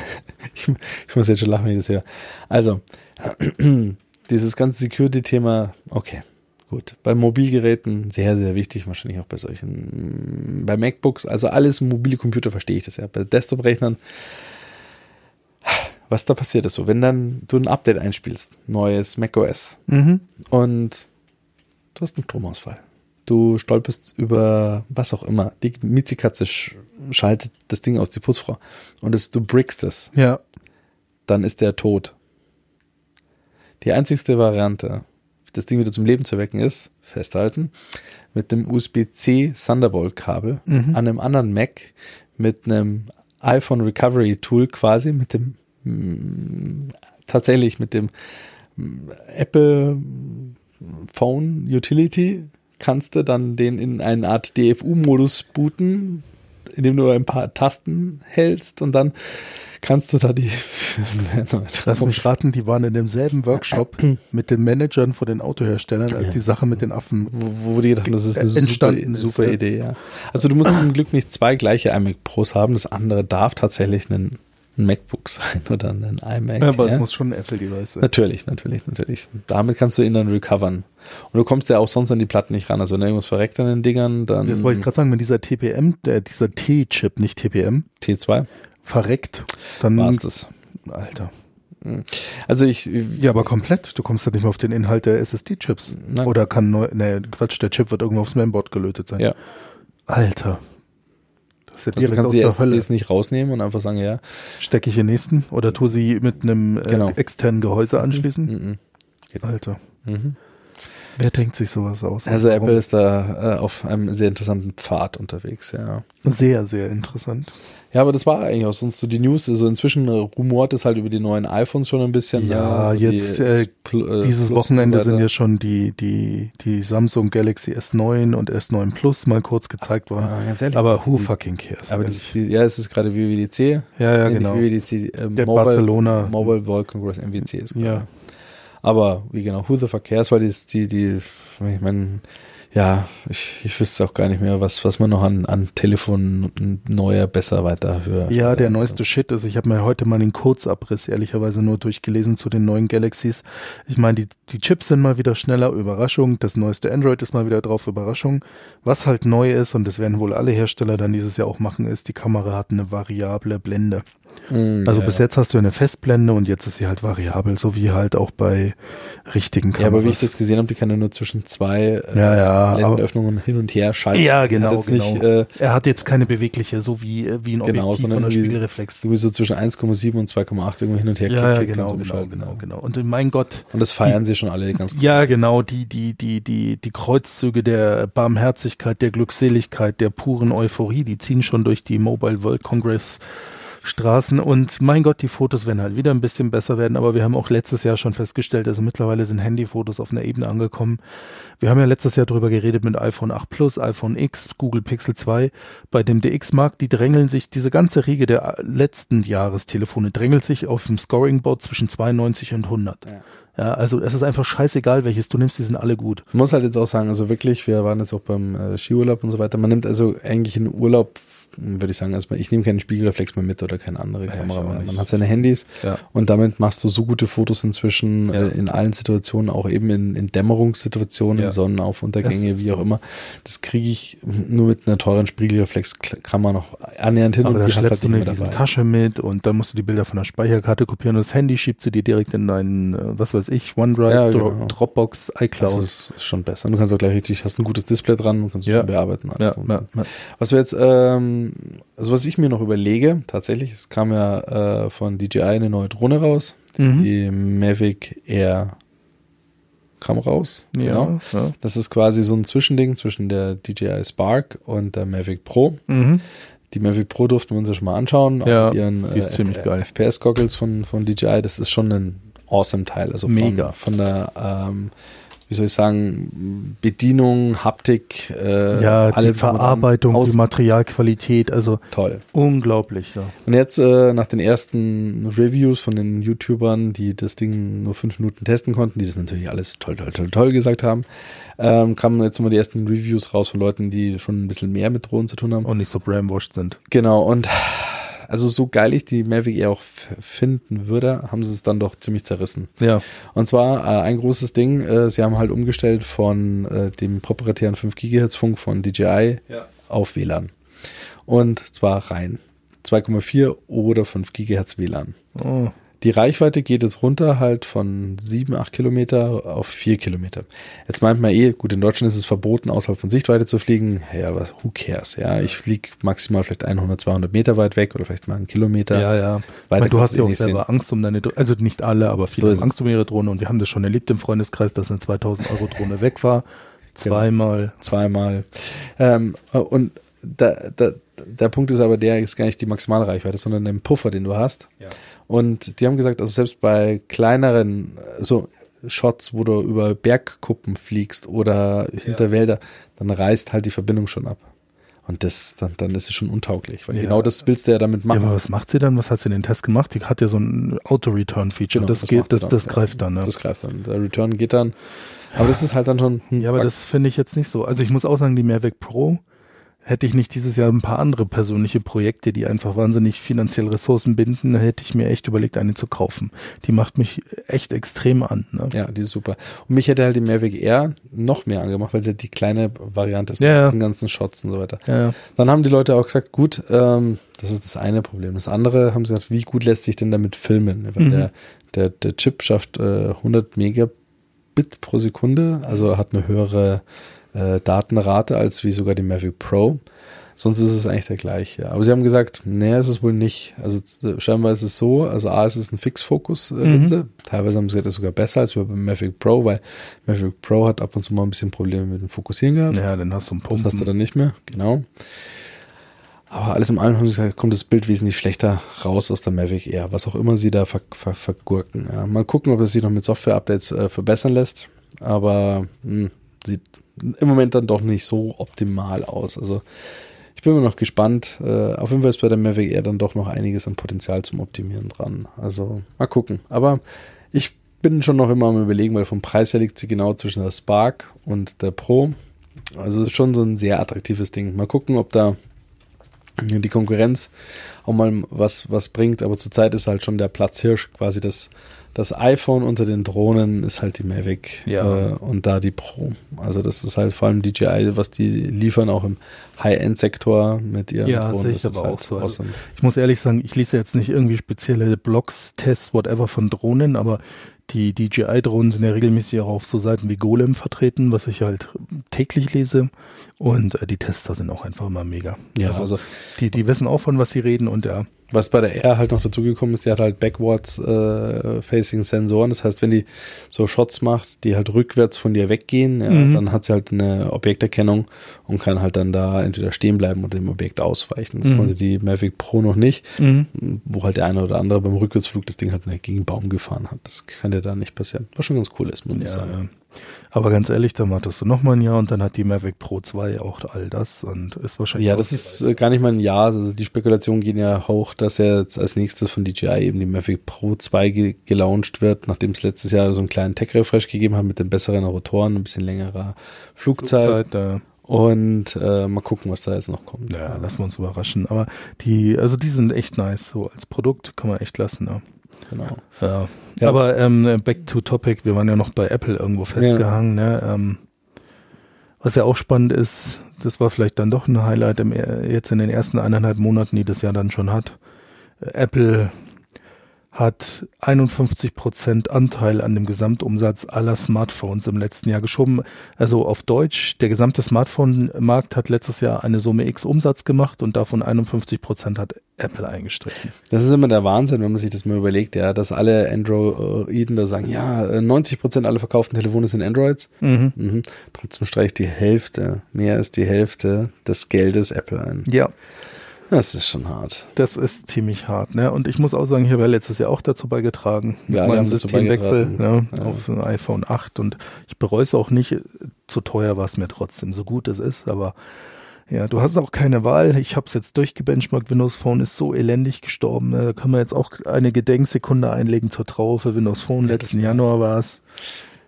ich, ich muss jetzt schon lachen, wenn ich das höre. Also, dieses ganze Security-Thema, okay, gut. Bei Mobilgeräten sehr, sehr wichtig, wahrscheinlich auch bei solchen, bei MacBooks, also alles mobile Computer verstehe ich das ja. Bei Desktop-Rechnern, was da passiert ist so, wenn dann du ein Update einspielst, neues macOS Mhm. und du hast einen Stromausfall. du stolperst über was auch immer. Die Miezikatze sch schaltet das Ding aus, die Putzfrau. Und es, du brickst es. Ja. Dann ist der tot. Die einzigste Variante, das Ding wieder zum Leben zu wecken, ist, festhalten, mit dem USB-C Thunderbolt-Kabel Mhm. an einem anderen Mac mit einem iPhone Recovery Tool quasi, mit dem tatsächlich mit dem mm, Apple Phone Utility kannst du dann den in eine Art DFU-Modus booten, indem du ein paar Tasten hältst und dann kannst du da die Lass mich raten, die waren in demselben Workshop mit den Managern von den Autoherstellern, als die Sache mit den Affen. wo, wo die gedacht haben, das ist eine Entstanden super, super ja. Idee, ja. Also du musst zum Glück nicht zwei gleiche iMac Pros haben, das andere darf tatsächlich ein, ein MacBook sein oder ein iMac. aber ja. es muss schon ein Apple-Device sein. Natürlich, natürlich, natürlich. Damit kannst du ihn dann recovern. Und du kommst ja auch sonst an die Platten nicht ran. Also wenn irgendwas verreckt an den Dingern, dann Jetzt wollte ich gerade sagen, wenn dieser TPM, äh, dieser T-Chip, nicht TPM, T2 verreckt, dann. war es das. Alter. Also ich, Ja, aber komplett. Du kommst ja nicht mehr auf den Inhalt der SSD-Chips. Oder kann neu, ne, Quatsch, der Chip wird irgendwo aufs Mainboard gelötet sein. ja. Alter. Das ist ja Also du kannst die. SSDs nicht rausnehmen und einfach sagen, ja, Stecke ich in nächsten oder tu sie mit einem äh, Genau. externen Gehäuse anschließen? mhm. Alter. Mhm. Wer denkt sich sowas aus? Also Warum? Apple ist da äh, auf einem sehr interessanten Pfad unterwegs, ja. Sehr, sehr interessant. Ja, aber das war eigentlich auch sonst so die News. Also inzwischen rumort es halt über die neuen iPhones schon ein bisschen. Ja, ne? So jetzt, die äh, äh, Dieses Plus Wochenende sind ja schon die, die, die Samsung Galaxy S9 und S9 Plus mal kurz gezeigt worden. Ah, ganz ehrlich. Aber who fucking cares? Aber das, ja, es ist gerade WWDC. ja, ja, nicht genau. WWDC, äh, Der Mobile, Barcelona. Mobile World Congress MWC ist gerade. Ja. Aber wie genau, who the fuck cares, weil die, die, die ich meine, ja, ich, ich wüsste auch gar nicht mehr, was, was man noch an, an Telefon neuer, besser weiter. Ja, der neueste Shit ist, ich habe mir heute mal den Kurzabriss ehrlicherweise nur durchgelesen zu den neuen Galaxies. Ich meine, die, die Chips sind mal wieder schneller, Überraschung. Das neueste Android ist mal wieder drauf, Überraschung. Was halt neu ist, und das werden wohl alle Hersteller dann dieses Jahr auch machen, ist, die Kamera hat eine variable Blende. Mm, Also ja, bis jetzt hast du eine Festblende und jetzt ist sie halt variabel, so wie halt auch bei richtigen Ja, Kameras. aber wie ich das gesehen habe, die kann ja nur zwischen zwei äh, Ja, ja, Blendenöffnungen hin und her schalten. ja, Die genau, jetzt genau. Nicht, äh, er hat jetzt keine bewegliche, so wie, äh, wie ein Genau, Objektiv von der irgendwie- Spiegelreflex. sowieso zwischen 1,7 und 2,8 irgendwie hin und her Ja, ja, klick, klick genau, und so genau, genau, ja. genau. Und mein Gott, Und das feiern sie schon alle ganz gut. Ja, genau, die, die, die, die, die Kreuzzüge der Barmherzigkeit, der Glückseligkeit, der puren Euphorie, die ziehen schon durch die Mobile World Congress Straßen und mein Gott, die Fotos werden halt wieder ein bisschen besser werden, aber wir haben auch letztes Jahr schon festgestellt, also mittlerweile sind Handyfotos auf einer Ebene angekommen. Wir haben ja letztes Jahr drüber geredet mit iPhone 8 Plus, iPhone X, Google Pixel 2. Bei dem DX-Markt, die drängeln sich, diese ganze Riege der letzten Jahrestelefone drängelt sich auf dem Scoring-Board zwischen 92 und 100. Ja, also es ist einfach scheißegal, welches du nimmst, die sind alle gut. Ich muss halt jetzt auch sagen, also wirklich, wir waren jetzt auch beim äh, Skiurlaub und so weiter. Man nimmt also eigentlich in Urlaub, würde ich sagen, also ich nehme keinen Spiegelreflex mehr mit oder keine andere Ja, Kamera auch mehr. Man hat seine Handys Ja. und damit machst du so gute Fotos inzwischen Ja. äh, in allen Situationen, auch eben in, in Dämmerungssituationen, Ja. Sonnenaufuntergänge, Das ist wie auch so. immer. Das kriege ich nur mit einer teuren Spiegelreflexkamera noch annähernd hin Aber da und die hast schleppst du nicht eine dabei. Tasche mit und dann musst du die Bilder von der Speicherkarte kopieren und das Handy schiebt sie dir direkt in deinen, äh, was weiß ich, OneDrive, genau. Dropbox, iCloud. Also es ist schon besser. Du kannst auch gleich richtig, hast ein gutes Display dran und kannst es schon bearbeiten. Was wir jetzt, ähm, also was ich mir noch überlege, tatsächlich, es kam ja äh, von DJI eine neue Drohne raus, Mhm. die Mavic Air kam raus. Genau. Ja, ja. Das ist quasi so ein Zwischending zwischen der DJI Spark und der Mavic Pro. Mhm. Die Mavic Pro durften wir uns ja schon mal anschauen. Ja, mit ihren die ist ziemlich geil. FPS-Goggles von, von DJI. Das ist schon ein awesome Teil. Also Mega. Von, von der, ähm, wie soll ich sagen, Bedienung, Haptik, äh, Ja, die und dran. Verarbeitung, Aus die Materialqualität, also toll. unglaublich, ja. Und jetzt äh, nach den ersten Reviews von den YouTubern, die das Ding nur fünf Minuten testen konnten, die das natürlich alles toll, toll, toll, toll gesagt haben, ähm, kamen jetzt immer die ersten Reviews raus von Leuten, die schon ein bisschen mehr mit Drohnen zu tun haben. Und nicht so brainwashed sind. Genau, und also so geil ich die Mavic Air auch finden würde, haben sie es dann doch ziemlich zerrissen. Ja. Und zwar äh, ein großes Ding, äh, sie haben halt umgestellt von äh, dem proprietären 5 GHz Funk von DJI Ja. auf WLAN. Und zwar rein 2,4 oder 5 GHz WLAN. Oh. Die Reichweite geht jetzt runter halt von sieben, acht Kilometer auf vier Kilometer. Jetzt meint man eh, gut, in Deutschland ist es verboten, außerhalb von Sichtweite zu fliegen. Ja, was, who cares? Ja, ich fliege maximal vielleicht 100, 200 Meter weit weg oder vielleicht mal einen Kilometer. Ja, ja. Weiter meine, du hast ja eh auch selber Angst um deine, Dro- also nicht alle, aber viele So haben Angst um ihre Drohne und wir haben das schon erlebt im Freundeskreis, dass eine 2000 Euro Drohne weg war. Zweimal. zweimal. Ähm, und da, da, der Punkt ist aber, der ist gar nicht die maximale Reichweite, sondern den Puffer, den du hast. Ja. Und die haben gesagt, also selbst bei kleineren so Shots, wo du über Bergkuppen fliegst oder hinter Wälder, dann reißt halt die Verbindung schon ab. Und das, dann, dann ist es schon untauglich, weil Ja. genau das willst du ja damit Ja, machen. aber was macht sie dann? Was hast du in den Test gemacht? Die hat ja so ein Auto-Return-Feature. Genau, das das geht, das, dann, das ja. greift dann, ne? Das greift dann. Der Return geht dann. Aber das ist halt dann schon. ein Ja, aber das finde ich jetzt nicht so. Also ich muss auch sagen, die Mavic Pro hätte ich nicht dieses Jahr ein paar andere persönliche Projekte, die einfach wahnsinnig finanziell Ressourcen binden, hätte ich mir echt überlegt, eine zu kaufen. Die macht mich echt extrem an. Ne? Ja, die ist super. Und mich hätte halt die Mavic Air noch mehr angemacht, weil sie halt die kleine Variante ist Ja, mit diesen ganzen Shots und so weiter. Ja, Dann haben die Leute auch gesagt, gut, ähm, das ist das eine Problem. Das andere haben sie gesagt, wie gut lässt sich denn damit filmen? Weil Mhm. der, der, der Chip schafft äh, 100 Megabit pro Sekunde, also hat eine höhere äh, Datenrate als wie sogar die Mavic Pro. Sonst ist es eigentlich der gleiche. Aber sie haben gesagt, nee, ist es wohl nicht. Also scheinbar ist es so, also A, ist es ein Fixfokus-Linse. Teilweise haben sie das ist sogar besser als beim Mavic Pro, weil Mavic Pro hat ab und zu mal ein bisschen Probleme mit dem Fokussieren gehabt. ja, dann hast du einen Das Pumpen. hast du dann nicht mehr, genau. Aber alles im allem haben sie gesagt, kommt das Bild wesentlich schlechter raus aus der Mavic Air, was auch immer sie da ver ver vergurken. Ja, mal gucken, ob es sich noch mit Software-Updates äh, verbessern lässt. Aber mh, sieht im Moment dann doch nicht so optimal aus. Also ich bin immer noch gespannt. Äh, auf jeden Fall ist bei der Mavic Air dann doch noch einiges an Potenzial zum Optimieren dran. Also mal gucken. Aber ich bin schon noch immer am überlegen, weil vom Preis her liegt sie genau zwischen der Spark und der Pro. Also schon so ein sehr attraktives Ding. Mal gucken, ob da die Konkurrenz auch mal was, was bringt. Aber zurzeit ist halt schon der Platzhirsch quasi das, das iPhone unter den Drohnen ist halt die Mavic Ja. äh, und da die Pro. Also das ist halt vor allem DJI, was die liefern, auch im High-End-Sektor mit ihren Ja, Drohnen. sehe ich aber halt auch so. Also. Ich muss ehrlich sagen, ich lese jetzt nicht irgendwie spezielle Blogs, Tests, whatever von Drohnen, aber die DJI-Drohnen sind ja regelmäßig auch auf so Seiten wie Golem vertreten, was ich halt täglich lese. Und äh, die Tester sind auch einfach immer mega. Ja, also, also die, die wissen auch von was sie reden und ja. Was bei der Air halt noch dazugekommen ist, die hat halt backwards äh, facing Sensoren. Das heißt, wenn die so Shots macht, die halt rückwärts von dir weggehen, ja, Mhm. dann hat sie halt eine Objekterkennung und kann halt dann da entweder stehen bleiben oder dem Objekt ausweichen. Das Mhm. konnte die Mavic Pro noch nicht, Mhm. wo halt der eine oder andere beim Rückwärtsflug das Ding halt gegen einen Baum gefahren hat. Das kann dir da nicht passieren. Was schon ganz cool ist, muss ich Ja, sagen. ja. Aber ganz ehrlich, dann wartest du noch mal ein Jahr und dann hat die Mavic Pro 2 auch all das und ist wahrscheinlich. Ja, das ist äh, gar nicht mal ein Jahr. Also die Spekulationen gehen ja hoch, dass jetzt als nächstes von DJI eben die Mavic Pro 2 ge gelauncht wird, nachdem es letztes Jahr so einen kleinen Tech-Refresh gegeben hat mit den besseren Rotoren, ein bisschen längerer Flugzeit. Flugzeit, äh, Und äh, mal gucken, was da jetzt noch kommt. Ja, lassen wir uns überraschen. Aber die, also die sind echt nice. So als Produkt kann man echt lassen. Ja. Genau. Ja. Ja. Aber ähm, back to topic, wir waren ja noch bei Apple irgendwo festgehangen. Ne? Ähm, was ja auch spannend ist, das war vielleicht dann doch ein Highlight im, jetzt in den ersten eineinhalb Monaten, die das ja dann schon hat. Äh, Apple hat 51 Prozent Anteil an dem Gesamtumsatz aller Smartphones im letzten Jahr geschoben. Also auf Deutsch, der gesamte Smartphone-Markt hat letztes Jahr eine Summe X Umsatz gemacht und davon 51 Prozent hat Apple eingestrichen. Das ist immer der Wahnsinn, wenn man sich das mal überlegt, ja, dass alle Androiden da sagen, ja, äh, 90 Prozent aller verkauften Telefone sind Androids. Mhm. Mhm. Trotzdem streicht die Hälfte, mehr als die Hälfte des Geldes Apple ein. Ja, Das ist schon hart. das ist ziemlich hart. Ne? Und ich muss auch sagen, ich habe ja letztes Jahr auch dazu beigetragen, mit Ja, meinem Systemwechsel ne. Ja. auf ein iPhone 8 und ich bereue es auch nicht. Zu teuer war es mir trotzdem, so gut es ist, aber ja, du hast auch keine Wahl. Ich habe es jetzt durchgebenchmarkt. Windows Phone ist so elendig gestorben. ne? Da kann man jetzt auch eine Gedenksekunde einlegen zur Trauer für Windows Phone. Letzten Januar war es.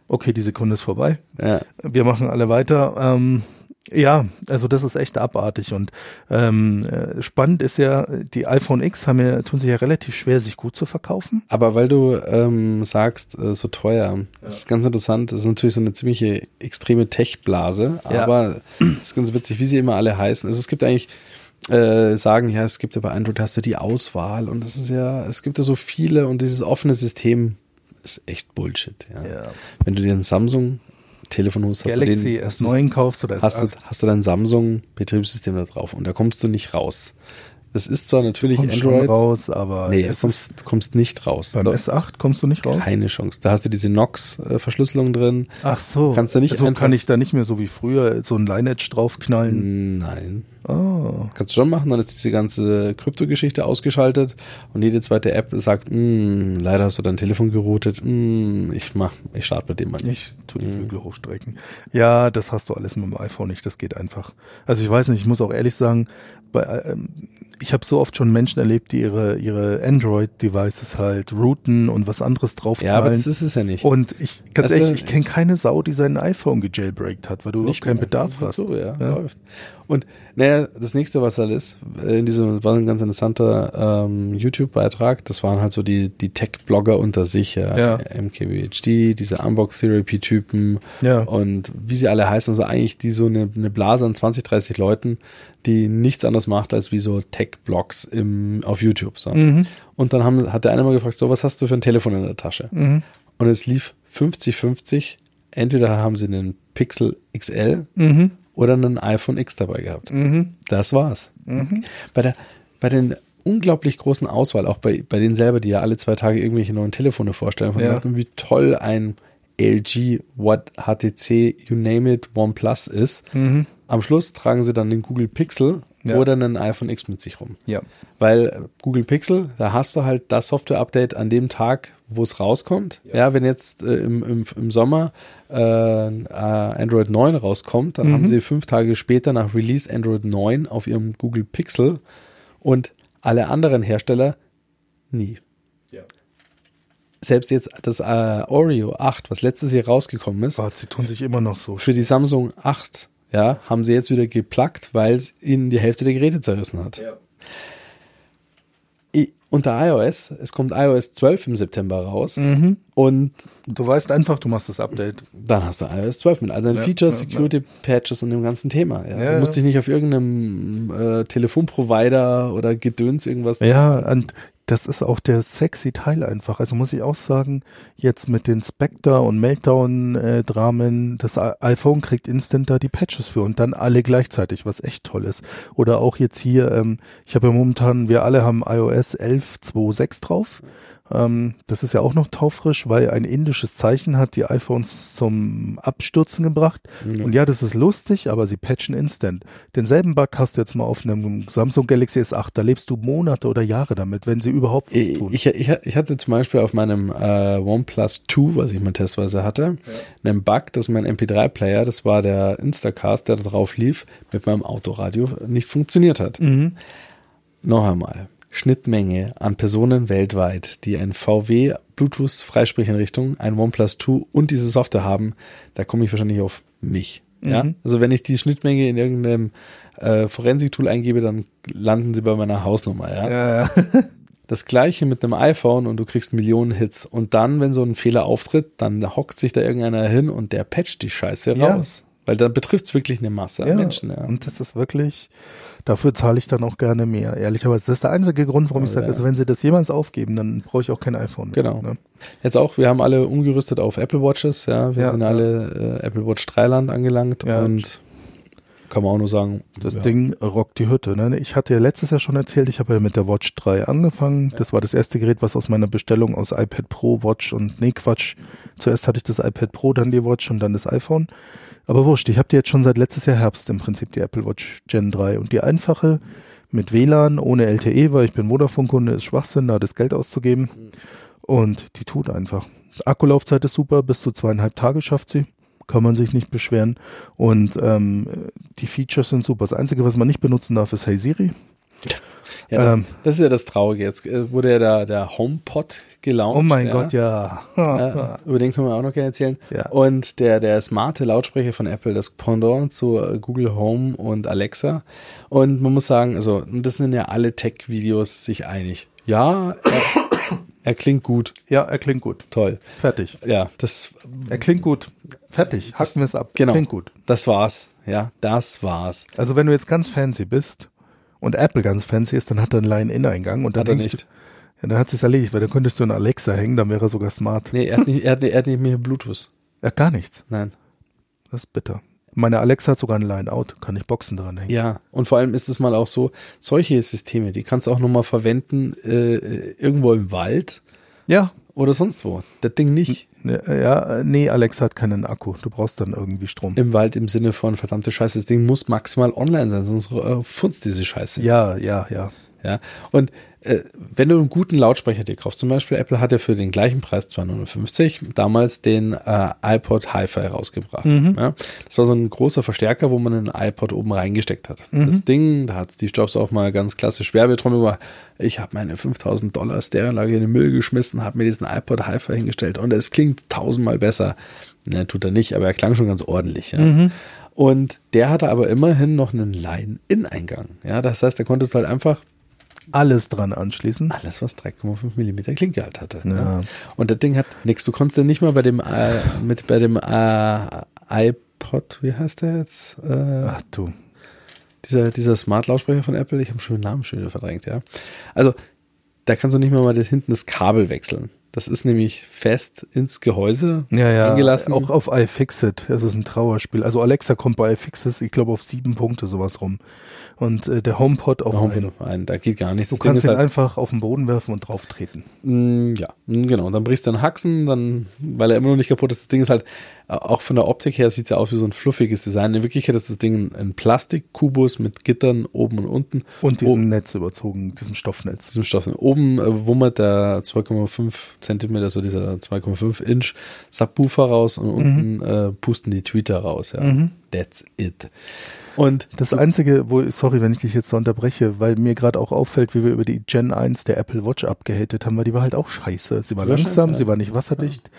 Okay, die Sekunde ist vorbei. Ja. Wir machen alle weiter. Ähm, ja, also das ist echt abartig und ähm, äh, spannend ist ja, die iPhone X haben ja, tun sich ja relativ schwer, sich gut zu verkaufen. Aber weil du ähm, sagst, äh, so teuer, das ist ganz interessant. Das ist natürlich so eine ziemliche extreme Tech-Blase, Ja. aber es ist ganz witzig, wie sie immer alle heißen. Also es gibt eigentlich äh, sagen, ja, es gibt ja bei Android hast du die Auswahl und es ist ja, es gibt ja so viele und dieses offene System ist echt Bullshit. Ja. Ja. Wenn du dir ein Samsung Telefon hast, hast Galaxy du den, S9 kaufst oder hast du, S8, hast du dein Samsung Betriebssystem da drauf und da kommst du nicht raus. Das ist zwar natürlich kommst Android, raus, aber nee, es du kommst, kommst nicht raus. beim Da- S8 kommst du nicht raus? keine Chance. Da hast du diese Nox-Verschlüsselung drin. Ach so. Kannst du nicht also kann ich da nicht mehr so wie früher so ein Lineage draufknallen? Nein. Oh. Kannst du schon machen, dann ist diese ganze Kryptogeschichte ausgeschaltet und jede zweite App sagt, "Mm, leider hast du dein Telefon geroutet, mm, ich mach, ich starte mit dem mal nicht. Ich tu die Flügel hochstrecken. Ja, das hast du alles mit dem iPhone nicht, das geht einfach. Also ich weiß nicht, ich muss auch ehrlich sagen, bei, ähm, ich habe so oft schon Menschen erlebt, die ihre, ihre Android-Devices halt routen und was anderes draufknallen. Ja, aber das ist es ja nicht. und ich, ganz Also, ehrlich, ich kenne keine Sau, die sein iPhone gejailbreakt hat, weil du überhaupt keinen. Bedarf hast. So, ja, Ja. läuft. Und naja, das nächste, was halt ist, äh, in diesem war ein ganz interessanter ähm, YouTube-Beitrag. Das waren halt so die, die Tech-Blogger unter sich, ja, Ja. MKBHD, diese Unbox-Therapy-Typen Ja. und wie sie alle heißen, also eigentlich die so eine, eine Blase an 20, 30 Leuten, die nichts anderes macht als wie so Tech-Blogs auf YouTube. So. Mhm. Und dann haben, hat der eine mal gefragt, so, was hast du für ein Telefon in der Tasche? Mhm. Und es lief 50-50. Entweder haben sie einen Pixel XL Mhm. Oder einen iPhone X dabei gehabt. Mhm. Das war's. Mhm. Bei der, bei den unglaublich großen Auswahl, auch bei, bei denen selber, die ja alle zwei Tage irgendwelche neuen Telefone vorstellen, Ja. ja. wie toll ein LG, What, HTC, you name it, OnePlus ist. Mhm. Am Schluss tragen sie dann den Google Pixel Ja. oder einen iPhone X mit sich rum. Ja. Weil Google Pixel, da hast du halt das Software-Update an dem Tag, wo es rauskommt. Ja, wenn jetzt äh, im, im, im Sommer äh, äh, Android 9 rauskommt, dann Mhm. haben sie fünf Tage später nach Release Android 9 auf ihrem Google Pixel und alle anderen Hersteller nie. Ja. Selbst jetzt das äh, Oreo 8, was letztes Jahr rausgekommen ist, Gott, sie tun sich immer noch so. für die Samsung 8, ja, haben sie jetzt wieder geplackt, weil es ihnen die Hälfte der Geräte zerrissen hat. Ja. Unter iOS, es kommt iOS 12 im September raus Mhm. und Du weißt einfach, du machst das Update. dann hast du iOS 12 mit all seinen Ja, Features, ja, Security Patches und dem ganzen Thema. Ja. Du musst dich nicht auf irgendeinem äh, Telefonprovider oder Gedöns irgendwas Ja, und das ist auch der sexy Teil einfach. Also muss ich auch sagen, jetzt mit den Spectre und Meltdown-Dramen, das i- iPhone kriegt instant da die Patches für und dann alle gleichzeitig, was echt toll ist. Oder auch jetzt hier, ähm, ich habe ja momentan, wir alle haben iOS 11.2.6 drauf. Ähm, das ist ja auch noch taufrisch, weil ein indisches Zeichen hat die iPhones zum Abstürzen gebracht. Und ja, das ist lustig, aber sie patchen instant. Denselben Bug hast du jetzt mal auf einem Samsung Galaxy S8. Da lebst du Monate oder Jahre damit, wenn sie überhaupt was Ich, tun. ich, ich, ich hatte zum Beispiel auf meinem äh, OnePlus 2, was ich mal testweise hatte, einen Bug, dass mein MP3-Player, das war der Instacast, der da drauf lief, mit meinem Autoradio nicht funktioniert hat. Mhm. Noch einmal. Schnittmenge an Personen weltweit, die ein VW Bluetooth Freisprecheinrichtung, ein OnePlus 2 und diese Software haben, da komme ich wahrscheinlich auf mich. Ja? Mhm. Also wenn ich die Schnittmenge in irgendeinem äh, Forensik-Tool eingebe, dann landen sie bei meiner Hausnummer. Ja? ja, ja. Das gleiche mit einem iPhone und du kriegst Millionen Hits. Und dann, wenn so ein Fehler auftritt, dann hockt sich da irgendeiner hin und der patcht die Scheiße raus. Weil dann betrifft es wirklich eine Masse an. Menschen. Und das ist wirklich, dafür zahle ich dann auch gerne mehr, ehrlicherweise. Das ist der einzige Grund, warum ich sage, also wenn sie das jemals aufgeben, dann brauche ich auch kein iPhone. Mehr, Genau. Ne? Jetzt auch, wir haben alle umgerüstet auf Apple Watches. Ja, wir Ja, sind ja. alle äh, Apple Watch 3 Land angelangt Ja. und kann man auch nur sagen, Das ja. Ding rockt die Hütte. Ne? Ich hatte ja letztes Jahr schon erzählt, ich habe ja mit der Watch 3 angefangen. Das war das erste Gerät, was aus meiner Bestellung aus iPad Pro, Watch und nee, Quatsch. Zuerst hatte ich das iPad Pro, dann die Watch und dann das iPhone. Aber wurscht, ich habe die jetzt schon seit letztes Jahr Herbst im Prinzip, die Apple Watch Gen 3. Und die einfache mit WLAN, ohne LTE, weil ich bin Vodafone-Kunde, ist Schwachsinn, da das Geld auszugeben. Und die tut einfach. Akkulaufzeit ist super, bis zu zweieinhalb Tage schafft sie. Kann man sich nicht beschweren. Und ähm, die Features sind super. Das Einzige, was man nicht benutzen darf, ist Hey Siri. Ja, das, ähm, das ist ja das Traurige. Jetzt äh, wurde ja der, der HomePod gelauncht. Oh mein ja. Gott, ja. Ja, über den können wir auch noch gerne erzählen. Ja. Und der, der smarte Lautsprecher von Apple, das Pendant zu äh, Google Home und Alexa. Und man muss sagen, also, das sind ja alle Tech-Videos sich einig. Ja, er, er klingt gut, Ja, er klingt gut. toll. Fertig. Ja, das, Er klingt gut. Fertig. Hacken wir es ab. genau. Klingt gut. Das war's. Ja, das war's. Also wenn du jetzt ganz fancy bist und Apple ganz fancy ist, dann hat er einen Line-In-Eingang und dann Hat er nicht. Du, ja, dann hat sich's erledigt, weil dann könntest du einen Alexa hängen, dann wäre er sogar smart. Nee, er hat nicht, er hat, er hat nicht mehr Bluetooth. Ja, gar nichts. Nein. Das ist bitter. Meine Alexa hat sogar ein Line-Out, kann ich Boxen dran hängen. Ja, und vor allem ist es mal auch so, solche Systeme, die kannst du auch nochmal verwenden, äh, irgendwo im Wald Ja, oder sonst wo. Das Ding nicht. ja, nee, Alexa hat keinen Akku. Du brauchst dann irgendwie Strom. Im Wald im Sinne von verdammte Scheiße, das Ding muss maximal online sein, sonst äh, funzt diese Scheiße. Ja, ja, ja. Ja. Und äh, wenn du einen guten Lautsprecher dir kaufst, zum Beispiel Apple hat ja für den gleichen Preis 250 damals den äh, iPod Hi-Fi rausgebracht. Ja. Das war so ein großer Verstärker, wo man einen iPod oben reingesteckt hat. Das Ding, da hat Steve Jobs auch mal ganz klassisch Werbetrommel gemacht. Ich habe meine 5000 Dollar Stereoanlage in den Müll geschmissen, habe mir diesen iPod Hi-Fi hingestellt und es klingt tausendmal besser. Ne, tut er nicht, aber er klang schon ganz ordentlich. Ja. Und der hatte aber immerhin noch einen Line-In-Eingang. Ja, das heißt, da konntest du halt einfach Alles dran anschließen. alles, was 3,5 Millimeter Klinkgehalt hatte. Ja. Ja. Und das Ding hat nichts. Du konntest ja nicht mal bei dem äh, mit bei dem äh, iPod, wie heißt der jetzt? Äh, Ach du. dieser dieser Smart Lautsprecher von Apple. Ich habe schon den Namen schon wieder verdrängt. Ja. Also da kannst du nicht mal mal das, hinten das Kabel wechseln. Das ist nämlich fest ins Gehäuse Ja, ja. eingelassen. Auch auf iFixit. Das ist ein Trauerspiel. Also Alexa kommt bei iFixit, ich glaube, auf sieben Punkte sowas rum. Und äh, der HomePod auf Warum einen. auf einen? Da geht gar nichts. Du Das kannst ihn halt- einfach auf den Boden werfen und drauf treten. Mm, Ja, mm, genau. Und dann brichst du einen Haxen, dann, weil er immer noch nicht kaputt ist. Das Ding ist halt, auch von der Optik her sieht es ja aus wie so ein fluffiges Design. In Wirklichkeit ist das Ding ein Plastikkubus mit Gittern oben und unten. Und Oben- diesem Netz überzogen, diesem Stoffnetz. diesem Stoff. Oben äh, wummert der 2,5 Zentimeter, so dieser 2,5 Inch Subwoofer raus und unten äh, pusten die Tweeter raus. Ja. That's it. Und Das Einzige, wo, sorry, wenn ich dich jetzt so unterbreche, weil mir gerade auch auffällt, wie wir über die Gen 1 der Apple Watch abgehatet haben, weil die war halt auch scheiße. Sie war War langsam, scheiße, sie war nicht wasserdicht.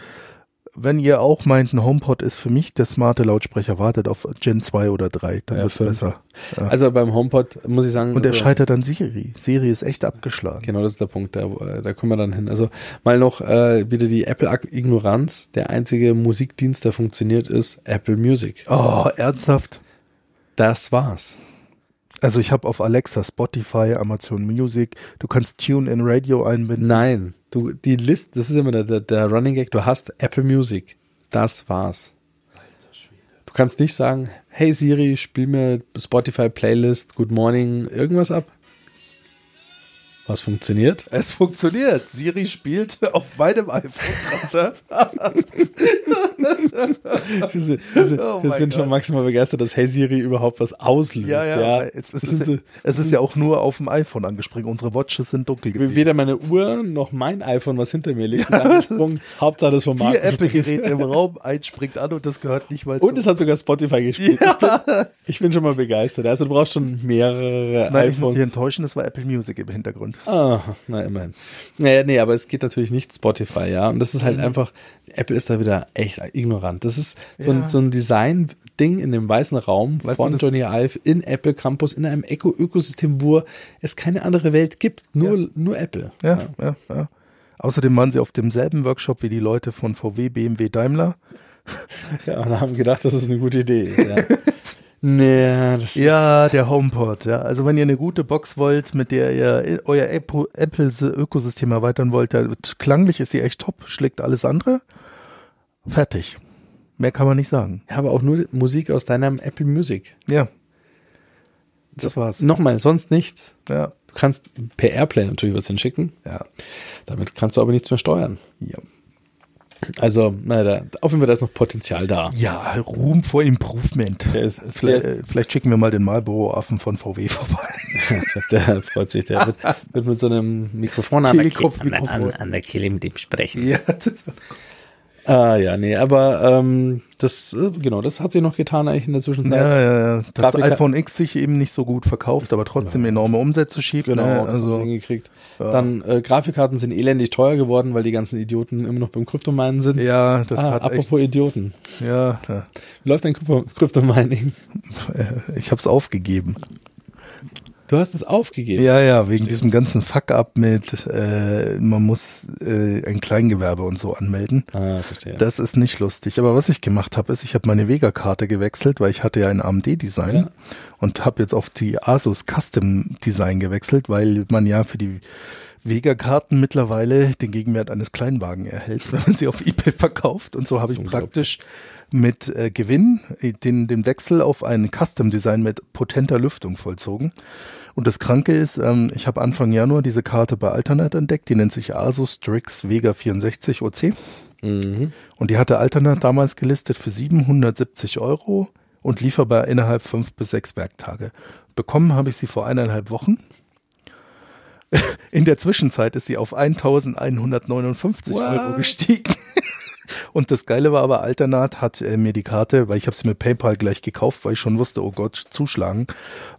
Wenn ihr auch meint, ein HomePod ist für mich der smarte Lautsprecher, wartet auf Gen 2 oder 3, dann Ja, wird's fünf. besser. Ja. also beim HomePod muss ich sagen. Und er also, scheitert an Siri. Siri ist echt abgeschlagen. Genau, das ist der Punkt, da, da kommen wir dann hin. Also mal noch äh, wieder die Apple-Ignoranz. Der einzige Musikdienst, der funktioniert, ist Apple Music. Oh, ernsthaft? Das war's. Also ich habe auf Alexa Spotify, Amazon Music, du kannst Tune in Radio einbinden. Nein, du, die List, das ist immer der, der, der Running Gag, du hast Apple Music. Das war's. Du kannst nicht sagen, hey Siri, spiel mir Spotify Playlist, Good Morning, irgendwas ab. Was funktioniert? Es funktioniert. Siri spielt auf meinem iPhone gerade. Wir sind, wir sind, Oh wir sind schon maximal begeistert, dass Hey Siri überhaupt was auslöst. Ja, ja, weil es, es, ist, ja, so- es ist ja auch nur auf dem iPhone angesprungen. Unsere Watches sind dunkel geblieben. Weder meine Uhr noch mein iPhone, was hinter mir liegt, angesprungen. Hauptsache das vom Vier. Apple-Geräte im Raum, eins springt an und das gehört nicht mal Und zu. es hat sogar Spotify gespielt. Ich, bin, ich bin schon mal begeistert. Also du brauchst schon mehrere Nein, ich muss iPhones. dich enttäuschen, das war Apple Music im Hintergrund. Ah, na immerhin. Naja, nee, aber es geht natürlich nicht Spotify, ja. Und das ist Mhm. halt einfach, Apple ist da wieder echt ignorant. Das ist so Ja. ein, so ein Design-Ding in dem weißen Raum Weißt von Johnny Ive in Apple Campus, in einem Eco Ökosystem, wo es keine andere Welt gibt. Nur, nur Apple. Ja, ja, ja. Außerdem waren sie auf demselben Workshop wie die Leute von VW, BMW, Daimler. Ja, und haben gedacht, das ist eine gute Idee. Ja. Naja, das Ja, der HomePod. Ja. Also wenn ihr eine gute Box wollt, mit der ihr euer Apple- Apple-Ökosystem erweitern wollt, dann klanglich ist sie echt top, schlägt alles andere. Fertig. Mehr kann man nicht sagen. Ja, aber auch nur Musik aus deinem Apple Music. Ja. Das war's. Nochmal, sonst nichts. Ja. Du kannst per Airplay natürlich was hinschicken. Ja. Damit kannst du aber nichts mehr steuern. Ja. Also, naja, da, auf jeden Fall da ist noch Potenzial da. Ja, Ruhm vor Improvement. Ist- vielleicht, äh, vielleicht schicken wir mal den Marlboro-Affen von VW vorbei. Der freut sich, der wird, wird mit so einem Mikrofon an der, Kehle, Kehlkopfmikrofon. an, an der Kehle mit dem sprechen. Ja, das, Ah, ja, nee, aber ähm, das, äh, genau, das hat sich noch getan eigentlich in der Zwischenzeit. ja, ja, ja. Das Grafika- iPhone X sich eben nicht so gut verkauft, aber trotzdem enorme Umsätze schiebt. Genau, ne? also hingekriegt. Dann äh, Grafikkarten sind elendig teuer geworden, weil die ganzen Idioten immer noch beim Kryptominen sind. ja, das ah, hat echt, apropos Idioten. ja, ja. Wie läuft dein Krypto Kryptomining? Äh, ich habe es aufgegeben. Du hast es aufgegeben. Ja, ja, wegen diesem ganzen Fuck-up mit, äh, man muss äh, ein Kleingewerbe und so anmelden. Ah, verstehe. Das ist nicht lustig. Aber was ich gemacht habe, ist, ich habe meine Vega-Karte gewechselt, weil ich hatte ja ein AMD-Design Ja. Und habe jetzt auf die Asus Custom Design gewechselt, weil man ja für die Vega-Karten mittlerweile den Gegenwert eines Kleinwagen erhält, wenn man sie auf eBay verkauft. Und so habe ich praktisch mit äh, Gewinn äh, den, den Wechsel auf ein Custom-Design mit potenter Lüftung vollzogen. Und das Kranke ist, ähm, ich habe Anfang Januar diese Karte bei Alternat entdeckt, die nennt sich Asus Strix Vega 64 OC. Mhm. Und die hatte Alternat damals gelistet für 770 Euro und lieferbar innerhalb fünf bis sechs Werktage. Bekommen habe ich sie vor eineinhalb Wochen. In der Zwischenzeit ist sie auf 1159 What? Euro gestiegen. Und das Geile war aber, Alternat hat äh, mir die Karte, weil ich habe sie mit PayPal gleich gekauft, weil ich schon wusste, oh Gott, zuschlagen.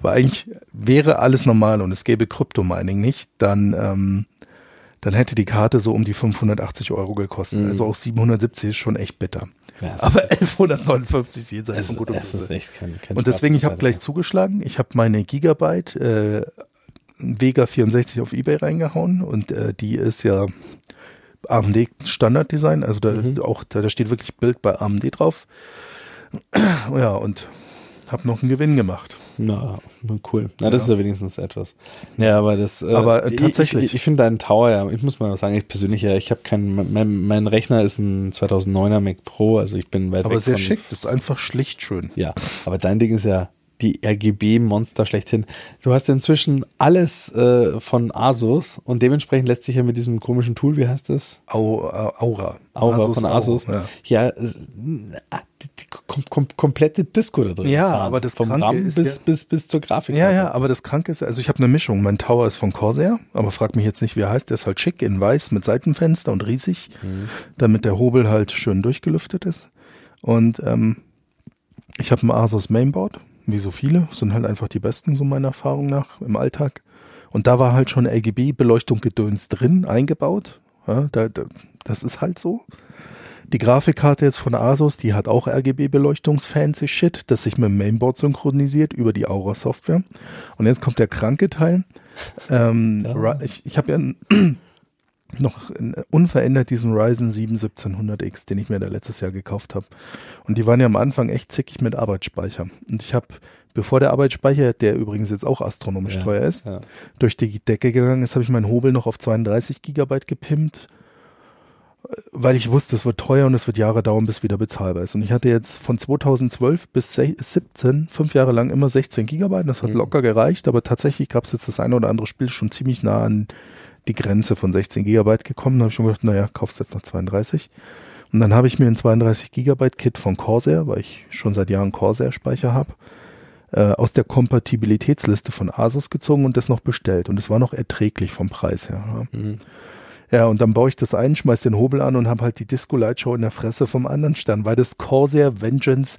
Weil eigentlich wäre alles normal und es gäbe Kryptomining nicht, dann ähm, dann hätte die Karte so um die 580 Euro gekostet. Mhm. Also auch 770 ist schon echt bitter. Ja, Aber 1159 ist jenseits es, von gut und es ist böse. echt kein, kein Und deswegen, ich habe gleich zugeschlagen. Ich habe meine Gigabyte äh, Vega 64 auf Ebay reingehauen und äh, die ist ja AMD Standarddesign, also da Mhm. auch da, da steht wirklich Bild bei AMD drauf. Ja, und habe noch einen Gewinn gemacht. Na, cool. Na, das ist ja wenigstens etwas. Ja, aber das. Äh, Aber, äh, ich- tatsächlich. Ich, ich finde deinen Tower, ja, ich muss mal sagen, ich persönlich ja, ich habe keinen. Mein, mein Rechner ist ein 2009er Mac Pro, also ich bin weit Aber weg sehr von. schick, das ist einfach schlicht schön. Ja, aber dein Ding ist ja die RGB-Monster schlechthin. Du hast ja inzwischen alles äh, von Asus und dementsprechend lässt sich ja mit diesem komischen Tool, wie heißt das? Au, Au- Aura. Aura von Aura, Asus. Ja. Ja, es- die, die kom kom komplette Disco da drin. Ja, fahren. aber das vom Kranke RAM ist bis, ja- bis, bis zur Grafik. Ja, ja, aber das Kranke ist, also ich habe eine Mischung. Mein Tower ist von Corsair, aber frag mich jetzt nicht, wie er heißt. Der ist halt schick in weiß mit Seitenfenster und riesig, damit der Hobel halt schön durchgelüftet ist. Und ähm, ich habe ein Asus Mainboard, wie so viele, sind halt einfach die besten, so meiner Erfahrung nach im Alltag. Und da war halt schon RGB-Beleuchtung gedöns drin, eingebaut. Ja, da, da, das ist halt so. Die Grafikkarte jetzt von Asus, die hat auch RGB-Beleuchtungs-fancy Shit, das sich mit dem Mainboard synchronisiert über die Aura-Software. Und jetzt kommt der kranke Teil. Ähm, Ri- Ich, ich habe ja noch unverändert diesen Ryzen 7 1700X, den ich mir da letztes Jahr gekauft habe. Und die waren ja am Anfang echt zickig mit Arbeitsspeicher. Und ich habe, bevor der Arbeitsspeicher, der übrigens jetzt auch astronomisch Ja, teuer ist, ja. durch die Decke gegangen ist, habe ich meinen Hobel noch auf 32 Gigabyte gepimpt, weil ich wusste, es wird teuer und es wird Jahre dauern, bis wieder bezahlbar ist. Und ich hatte jetzt von 2012 bis 17, fünf Jahre lang immer 16 Gigabyte. Das hat Mhm. locker gereicht, aber tatsächlich gab es jetzt das eine oder andere Spiel schon ziemlich nah an die Grenze von 16 Gigabyte gekommen. Da habe ich mir gedacht, naja, kaufst jetzt noch 32. Und dann habe ich mir ein 32 Gigabyte Kit von Corsair, weil ich schon seit Jahren Corsair Speicher habe, äh, aus der Kompatibilitätsliste von Asus gezogen und das noch bestellt. Und es war noch erträglich vom Preis her. Ja. Mhm. Ja, und dann baue ich das ein, schmeiß den Hobel an und habe halt die Disco Light Show in der Fresse vom anderen Stern, weil das Corsair Vengeance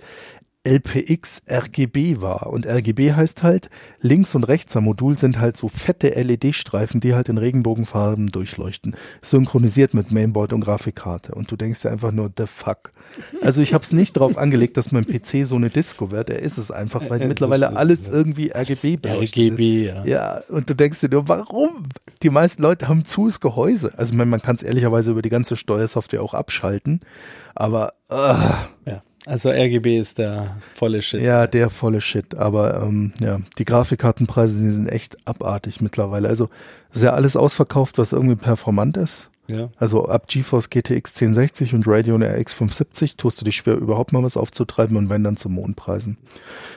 LPX RGB war. Und RGB heißt halt, links und rechts am Modul sind halt so fette LED-Streifen, die halt in Regenbogenfarben durchleuchten. Synchronisiert mit Mainboard und Grafikkarte. Und du denkst dir einfach nur, the fuck. Also ich habe es nicht drauf angelegt, dass mein PC so eine Disco wird. Er ist es einfach, weil mittlerweile ist- alles irgendwie RGB beleuchtet ist. RGB, ja. Ja, und du denkst dir nur, warum? Die meisten Leute haben zues Gehäuse. Also ich meine, man kann es ehrlicherweise über die ganze Steuersoftware auch abschalten. Aber ah, ja. Also RGB ist der volle Shit. ja, der volle Shit. Aber ähm, ja, die Grafikkartenpreise, die sind echt abartig mittlerweile. Also ist ja alles ausverkauft, was irgendwie performant ist. Ja. Also ab GeForce GTX 1060 und Radeon RX 570 tust du dich schwer, überhaupt mal was aufzutreiben und wenn dann zu Mondpreisen.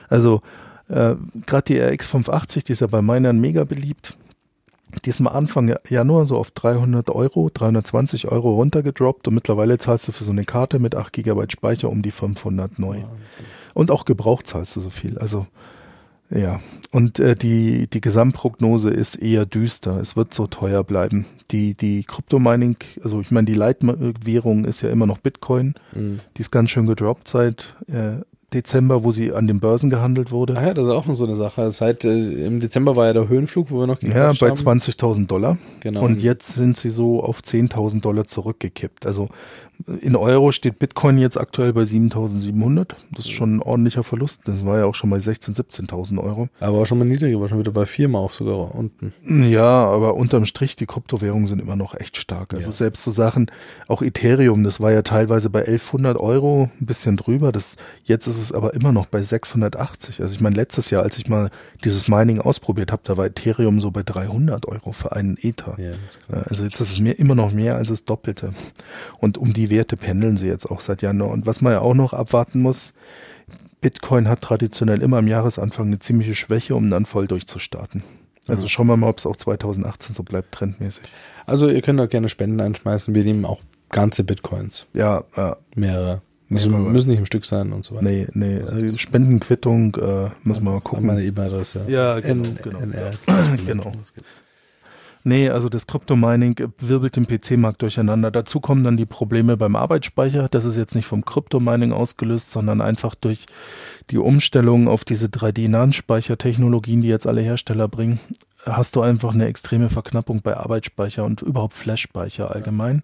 Also äh, gerade die RX 580, die ist ja bei Minern mega beliebt. Die ist mal Anfang Januar so auf 300 Euro, 320 Euro runtergedroppt und mittlerweile zahlst du für so eine Karte mit 8 GB Speicher um die 500 neu. Und auch gebraucht zahlst du so viel. Also ja, und äh, die, die Gesamtprognose ist eher düster. Es wird so teuer bleiben. Die, die Kryptomining, also ich meine, die Leitwährung ist ja immer noch Bitcoin. Mhm. Die ist ganz schön gedroppt seit äh, Dezember, wo sie an den Börsen gehandelt wurde. Ah ja, das ist auch noch so eine Sache. Seit äh, im Dezember war ja der Höhenflug, wo wir noch Ja, bei haben. 20.000 Dollar. Genau. Und jetzt sind sie so auf 10.000 Dollar zurückgekippt. Also in Euro steht Bitcoin jetzt aktuell bei 7.700. Das ist schon ein ordentlicher Verlust. Das war ja auch schon bei 16.000, 17.000 Euro. Aber auch schon mal niedriger, war schon wieder bei viermal auf sogar unten. Ja, aber unterm Strich, die Kryptowährungen sind immer noch echt stark. Also Ja. selbst so Sachen, auch Ethereum, das war ja teilweise bei 1100 Euro, ein bisschen drüber. Das, jetzt ist es aber immer noch bei 680. Also ich meine, letztes Jahr, als ich mal dieses Mining ausprobiert habe, da war Ethereum so bei 300 Euro für einen Ether. Ja, Also jetzt ist es mir immer noch mehr als das Doppelte. Und um die Werte pendeln sie jetzt auch seit Januar. Und was man ja auch noch abwarten muss, Bitcoin hat traditionell immer am Jahresanfang eine ziemliche Schwäche, um dann voll durchzustarten. Also schauen wir mal, ob es auch 2018 so bleibt, trendmäßig. Also ihr könnt auch gerne Spenden einschmeißen. Wir nehmen auch ganze Bitcoins. Ja, ja. Mehrere. Müssen, Mehrere. müssen nicht im Stück sein und so weiter. Nee, nee, äh, Spendenquittung, äh, müssen wir mal gucken. meine E-Mail-Adresse. Ja, genau, N- genau. NR. Genau. Nee, also das Kryptomining wirbelt den PC-Markt durcheinander. Dazu kommen dann die Probleme beim Arbeitsspeicher. Das ist jetzt nicht vom Kryptomining ausgelöst, sondern einfach durch die Umstellung auf diese 3D-NAND-Speichertechnologien, die jetzt alle Hersteller bringen, hast du einfach eine extreme Verknappung bei Arbeitsspeicher und überhaupt Flash-Speicher allgemein,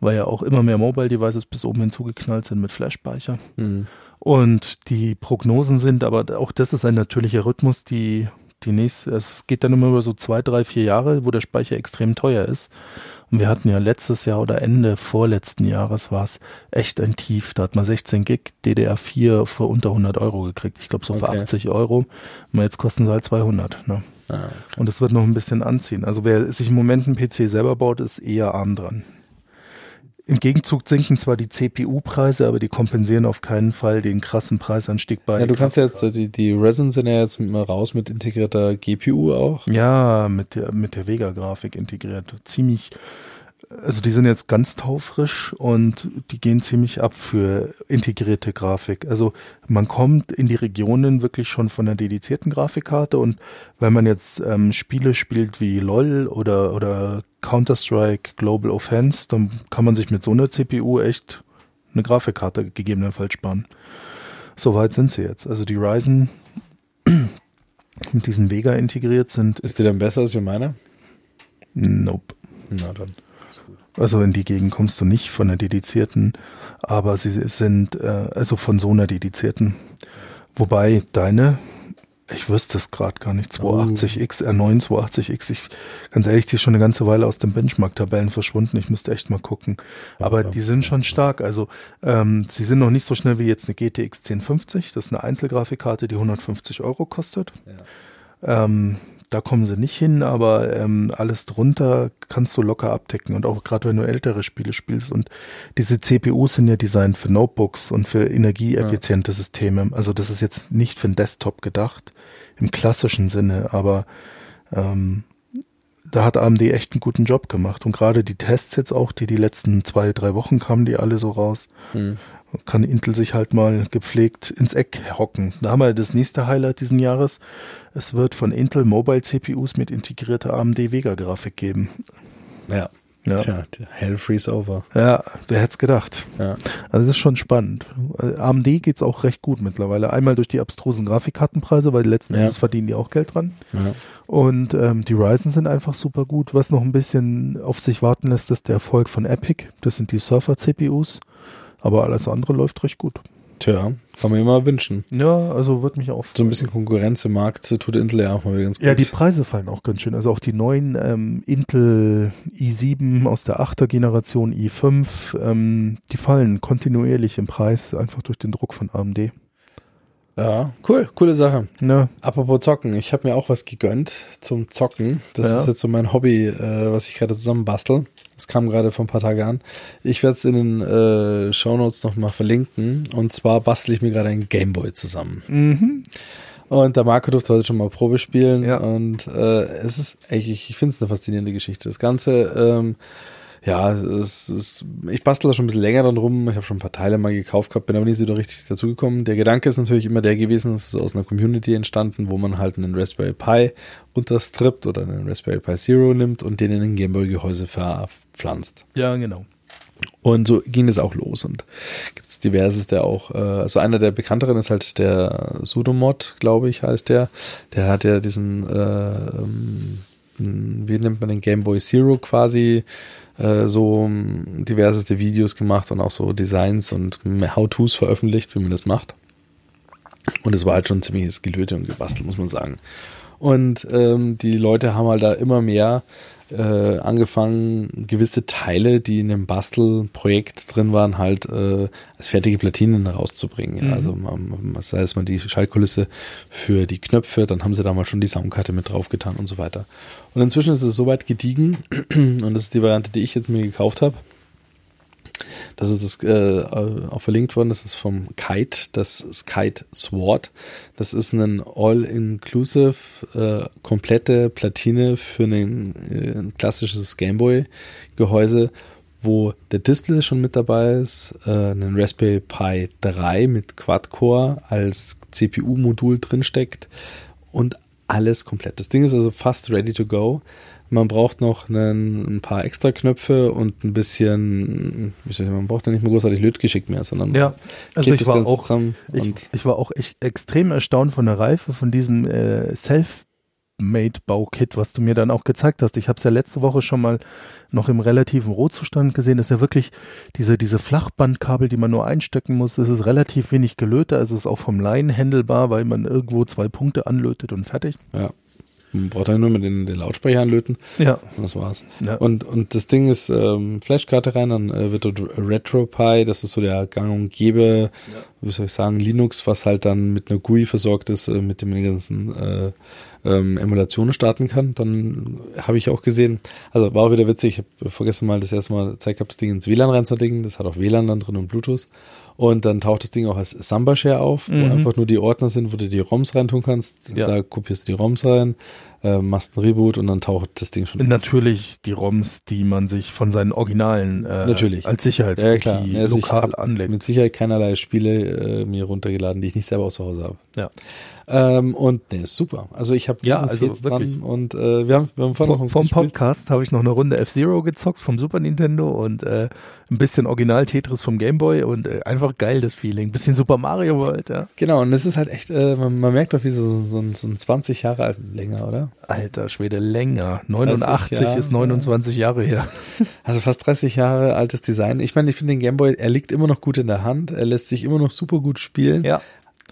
weil ja auch immer mehr Mobile-Devices bis oben hinzugeknallt sind mit Flash-Speicher. Mhm. Und die Prognosen sind, aber auch das ist ein natürlicher Rhythmus, die, die nächste, es geht dann immer über so zwei, drei, vier Jahre, wo der Speicher extrem teuer ist. Und wir hatten ja letztes Jahr oder Ende vorletzten Jahres war es echt ein Tief. Da hat man 16 Gig DDR4 für unter 100 Euro gekriegt. Ich glaube so für Okay. 80 Euro. Und jetzt kosten sie halt 200. Ne? Ah, Und es wird noch ein bisschen anziehen. Also wer sich im Moment einen PC selber baut, ist eher arm dran. Im Gegenzug sinken zwar die CPU-Preise, aber die kompensieren auf keinen Fall den krassen Preisanstieg bei. ja, du kannst ja jetzt, äh, die, die Resin sind ja jetzt mal raus mit integrierter GPU auch. Ja, mit der, mit der Vega-Grafik integriert. Ziemlich, also die sind jetzt ganz taufrisch und die gehen ziemlich ab für integrierte Grafik. Also man kommt in die Regionen wirklich schon von einer dedizierten Grafikkarte und wenn man jetzt ähm, Spiele spielt wie LOL oder, oder Counter-Strike Global Offense, dann kann man sich mit so einer CPU echt eine Grafikkarte gegebenenfalls sparen. Soweit sind sie jetzt. Also die Ryzen mit diesen Vega integriert sind, Ist die dann besser als wie meine? nope. Na dann. Also in die Gegend kommst du nicht von der dedizierten, aber sie sind äh, also von so einer dedizierten. Wobei deine, ich wüsste es gerade gar nicht, 280X, R9 280X, ich, ganz ehrlich, die ist schon eine ganze Weile aus den Benchmark-Tabellen verschwunden. Ich müsste echt mal gucken. Aber die sind schon stark. Also ähm, sie sind noch nicht so schnell wie jetzt eine GTX 1050. Das ist eine Einzelgrafikkarte, die 150 Euro kostet. Ähm, da kommen sie nicht hin, aber ähm, alles drunter kannst du locker abdecken. Und auch gerade wenn du ältere Spiele spielst. Und diese CPUs sind ja designt für Notebooks und für energieeffiziente Systeme. Also das ist jetzt nicht für den Desktop gedacht, im klassischen Sinne, aber ähm, da hat AMD echt einen guten Job gemacht. Und gerade die Tests jetzt auch, die die letzten zwei, drei Wochen kamen, die alle so raus, Hm. Kann Intel sich halt mal gepflegt ins Eck hocken. Da haben wir das nächste Highlight diesen Jahres. Es wird von Intel Mobile CPUs mit integrierter AMD Vega Grafik geben. Ja. Ja. Tja, Hell freeze over. Ja, wer hätte es gedacht? Ja. Also das ist schon spannend. AMD geht's auch recht gut mittlerweile. Einmal durch die abstrusen Grafikkartenpreise, weil letzten Ja. Endes verdienen die auch Geld dran. ja. Und ähm, die Ryzen sind einfach super gut. Was noch ein bisschen auf sich warten lässt, ist der Erfolg von Epic. Das sind die Surfer-CPUs. Aber alles andere läuft recht gut. Tja, kann man immer wünschen. Ja, also wird mich auch So ein bisschen Konkurrenz im Markt tut Intel ja auch mal wieder ganz gut. Ja, die Preise fallen auch ganz schön. Also auch die neuen ähm, Intel i7 aus der 8er Generation i5, ähm, die fallen kontinuierlich im Preis, einfach durch den Druck von AMD. ja, cool, coole Sache. Ja, Apropos Zocken, ich habe mir auch was gegönnt zum Zocken. Das Ja. ist jetzt so mein Hobby, äh, was ich gerade zusammen bastel. Das kam gerade vor ein paar Tagen an. Ich werde es in den äh, Shownotes nochmal verlinken. Und zwar bastel ich mir gerade einen Gameboy zusammen. mhm. Und der Marco durfte heute schon mal Probe spielen. Ja. Und äh, es ist, echt, ich, ich finde es eine faszinierende Geschichte. Das Ganze, ähm, ja, es ist, ich bastel da schon ein bisschen länger dran rum. Ich habe schon ein paar Teile mal gekauft gehabt, bin aber nie so richtig dazugekommen. Der Gedanke ist natürlich immer der gewesen, es ist aus einer Community entstanden, wo man halt einen Raspberry Pi runterstrippt oder einen Raspberry Pi Zero nimmt und den in ein Gameboy-Gehäuse verpflanzt. ja, genau. Und so ging es auch los und gibt es diverseste auch. Äh, also einer der bekannteren ist halt der Sudomod, glaube ich, heißt der. Der hat ja diesen, äh, ähm, wie nennt man den Game Boy Zero quasi äh, so diverseste Videos gemacht und auch so Designs und How-Tos veröffentlicht, wie man das macht. Und es war halt schon ziemliches Gelöte und gebastelt, muss man sagen. Und ähm, die Leute haben halt da immer mehr äh, angefangen, gewisse Teile, die in einem Bastelprojekt drin waren, halt äh, als fertige Platinen rauszubringen. Ja. Mhm. Also man, sei es mal die Schaltkulisse für die Knöpfe, dann haben sie da mal schon die Soundkarte mit draufgetan und so weiter. Und inzwischen ist es soweit gediegen und das ist die Variante, die ich jetzt mir gekauft habe das ist das äh, auch verlinkt worden. Das ist vom Kite, das Kite Sword. Das ist ein all-inclusive, äh, komplette Platine für ein, äh, ein klassisches Gameboy-Gehäuse, wo der Display schon mit dabei ist, äh, ein Raspberry Pi 3 mit Quad-Core als CPU-Modul drinsteckt und alles komplett. Das Ding ist also fast ready to go. Man braucht noch einen, ein paar extra Knöpfe und ein bisschen, ich, man braucht ja nicht mehr großartig Lötgeschick mehr, sondern ja, also ich war, auch, ich, ich, war auch echt extrem erstaunt von der Reife von diesem äh, Self Made-Baukit, was du mir dann auch gezeigt hast. Ich habe es ja letzte Woche schon mal noch im relativen Rohzustand gesehen. Das ist ja wirklich diese, diese Flachbandkabel, die man nur einstecken muss. Das ist relativ wenig gelötet, also ist auch vom Laien händelbar, weil man irgendwo zwei Punkte anlötet und fertig. Ja. Man braucht ja nur mit den, den Lautsprecher anlöten. Ja. Und das war's. Ja. Und, und das Ding ist ähm, Flashkarte rein, dann äh, wird dort RetroPie, das ist so der gang und gäbe, ja. wie soll ich sagen, Linux, was halt dann mit einer GUI versorgt ist, äh, mit dem ganzen äh, ähm, Emulationen starten kann. Dann habe ich auch gesehen, also war auch wieder witzig, ich habe vergessen mal das erste Mal Zeit gehabt, das Ding ins WLAN reinzulegen. Das hat auch WLAN dann drin und Bluetooth. Und dann taucht das Ding auch als Samba-Share auf, mhm. wo einfach nur die Ordner sind, wo du die ROMs reintun kannst. Ja. Da kopierst du die ROMs rein, äh, machst ein Reboot und dann taucht das Ding schon. Natürlich die ROMs, die man sich von seinen Originalen äh, Natürlich. als Sicherheitskopie ja, klar. Also lokal anlegt. Mit Sicherheit keinerlei Spiele äh, mir runtergeladen, die ich nicht selber aus Hause habe. Ja. Ähm, und der ist super. Also ich habe ja, also wirklich. und äh, wir haben, wir haben Vor, vom Podcast habe ich noch eine Runde F-Zero gezockt vom Super Nintendo und äh, ein bisschen Original Tetris vom Game Boy und äh, einfach geil das Feeling. Bisschen Super Mario World, ja. Genau, und es ist halt echt, äh, man, man, merkt doch wie so, so, so ein 20 Jahre alt länger, oder? Alter Schwede, länger. 89 Jahre, ist 29 Jahre her. Also fast 30 Jahre altes Design. Ich meine, ich finde den Game Boy, er liegt immer noch gut in der Hand, er lässt sich immer noch super gut spielen. Ja.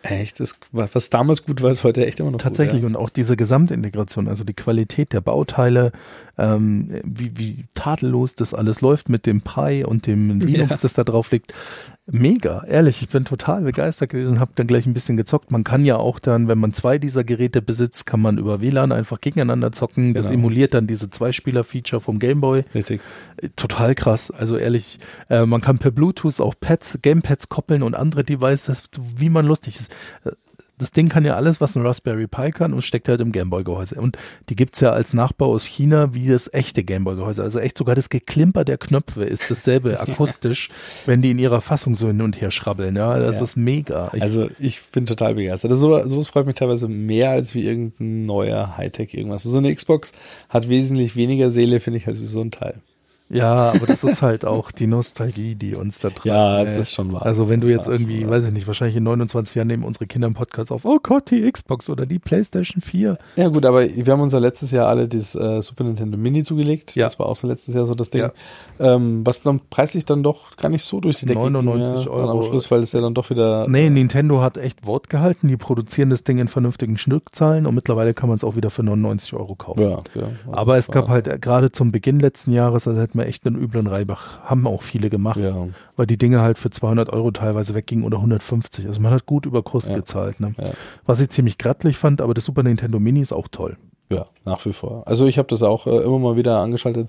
Echt, das, was damals gut war, ist heute echt immer noch Tatsächlich gut, ja. und auch diese Gesamtintegration, also die Qualität der Bauteile, ähm, wie, wie tadellos das alles läuft mit dem Pi und dem Linux, ja. das da drauf liegt mega, ehrlich, ich bin total begeistert gewesen, habe dann gleich ein bisschen gezockt. Man kann ja auch dann, wenn man zwei dieser Geräte besitzt, kann man über WLAN einfach gegeneinander zocken. Das genau. emuliert dann diese Zwei-Spieler-Feature vom Gameboy. Richtig. Äh, total krass. Also ehrlich, äh, man kann per Bluetooth auch Pads, Gamepads koppeln und andere Devices, wie man lustig ist. Das Ding kann ja alles, was ein Raspberry Pi kann und steckt halt im Gameboy-Gehäuse. Und die gibt's ja als Nachbau aus China wie das echte Gameboy-Gehäuse. Also echt sogar das Geklimper der Knöpfe ist dasselbe akustisch, wenn die in ihrer Fassung so hin und her schrabbeln. Ja, das ja. ist mega. Ich also ich bin total begeistert. Also so, sowas freut mich teilweise mehr als wie irgendein neuer Hightech irgendwas. So eine Xbox hat wesentlich weniger Seele, finde ich, als wie so ein Teil. Ja, aber das ist halt auch die Nostalgie, die uns da treibt. Ja, das ist schon wahr. Also wenn du jetzt irgendwie, weiß ich nicht, wahrscheinlich in 29 Jahren nehmen unsere Kinder einen Podcast auf, oh Gott, die Xbox oder die Playstation 4. Ja gut, aber wir haben uns ja letztes Jahr alle das äh, Super Nintendo Mini zugelegt. Ja. Das war auch so letztes Jahr so das Ding. Ja. Ähm, was dann preislich dann doch gar nicht so durch die Decke 99 ging, Euro. Am Schluss, weil es ja dann doch wieder... Nee, Nintendo hat echt Wort gehalten. Die produzieren das Ding in vernünftigen Stückzahlen und mittlerweile kann man es auch wieder für 99 Euro kaufen. Ja, ja. Aber es gab halt äh, gerade zum Beginn letzten Jahres, also hätten wir echt einen üblen Reib Maybach haben auch viele gemacht, ja. weil die Dinge halt für 200 Euro teilweise weggingen oder 150. Also man hat gut über Kurs ja. gezahlt. Ne? Ja. Was ich ziemlich grattlich fand, aber das Super Nintendo Mini ist auch toll. Ja, nach wie vor. Also ich habe das auch äh, immer mal wieder angeschaltet.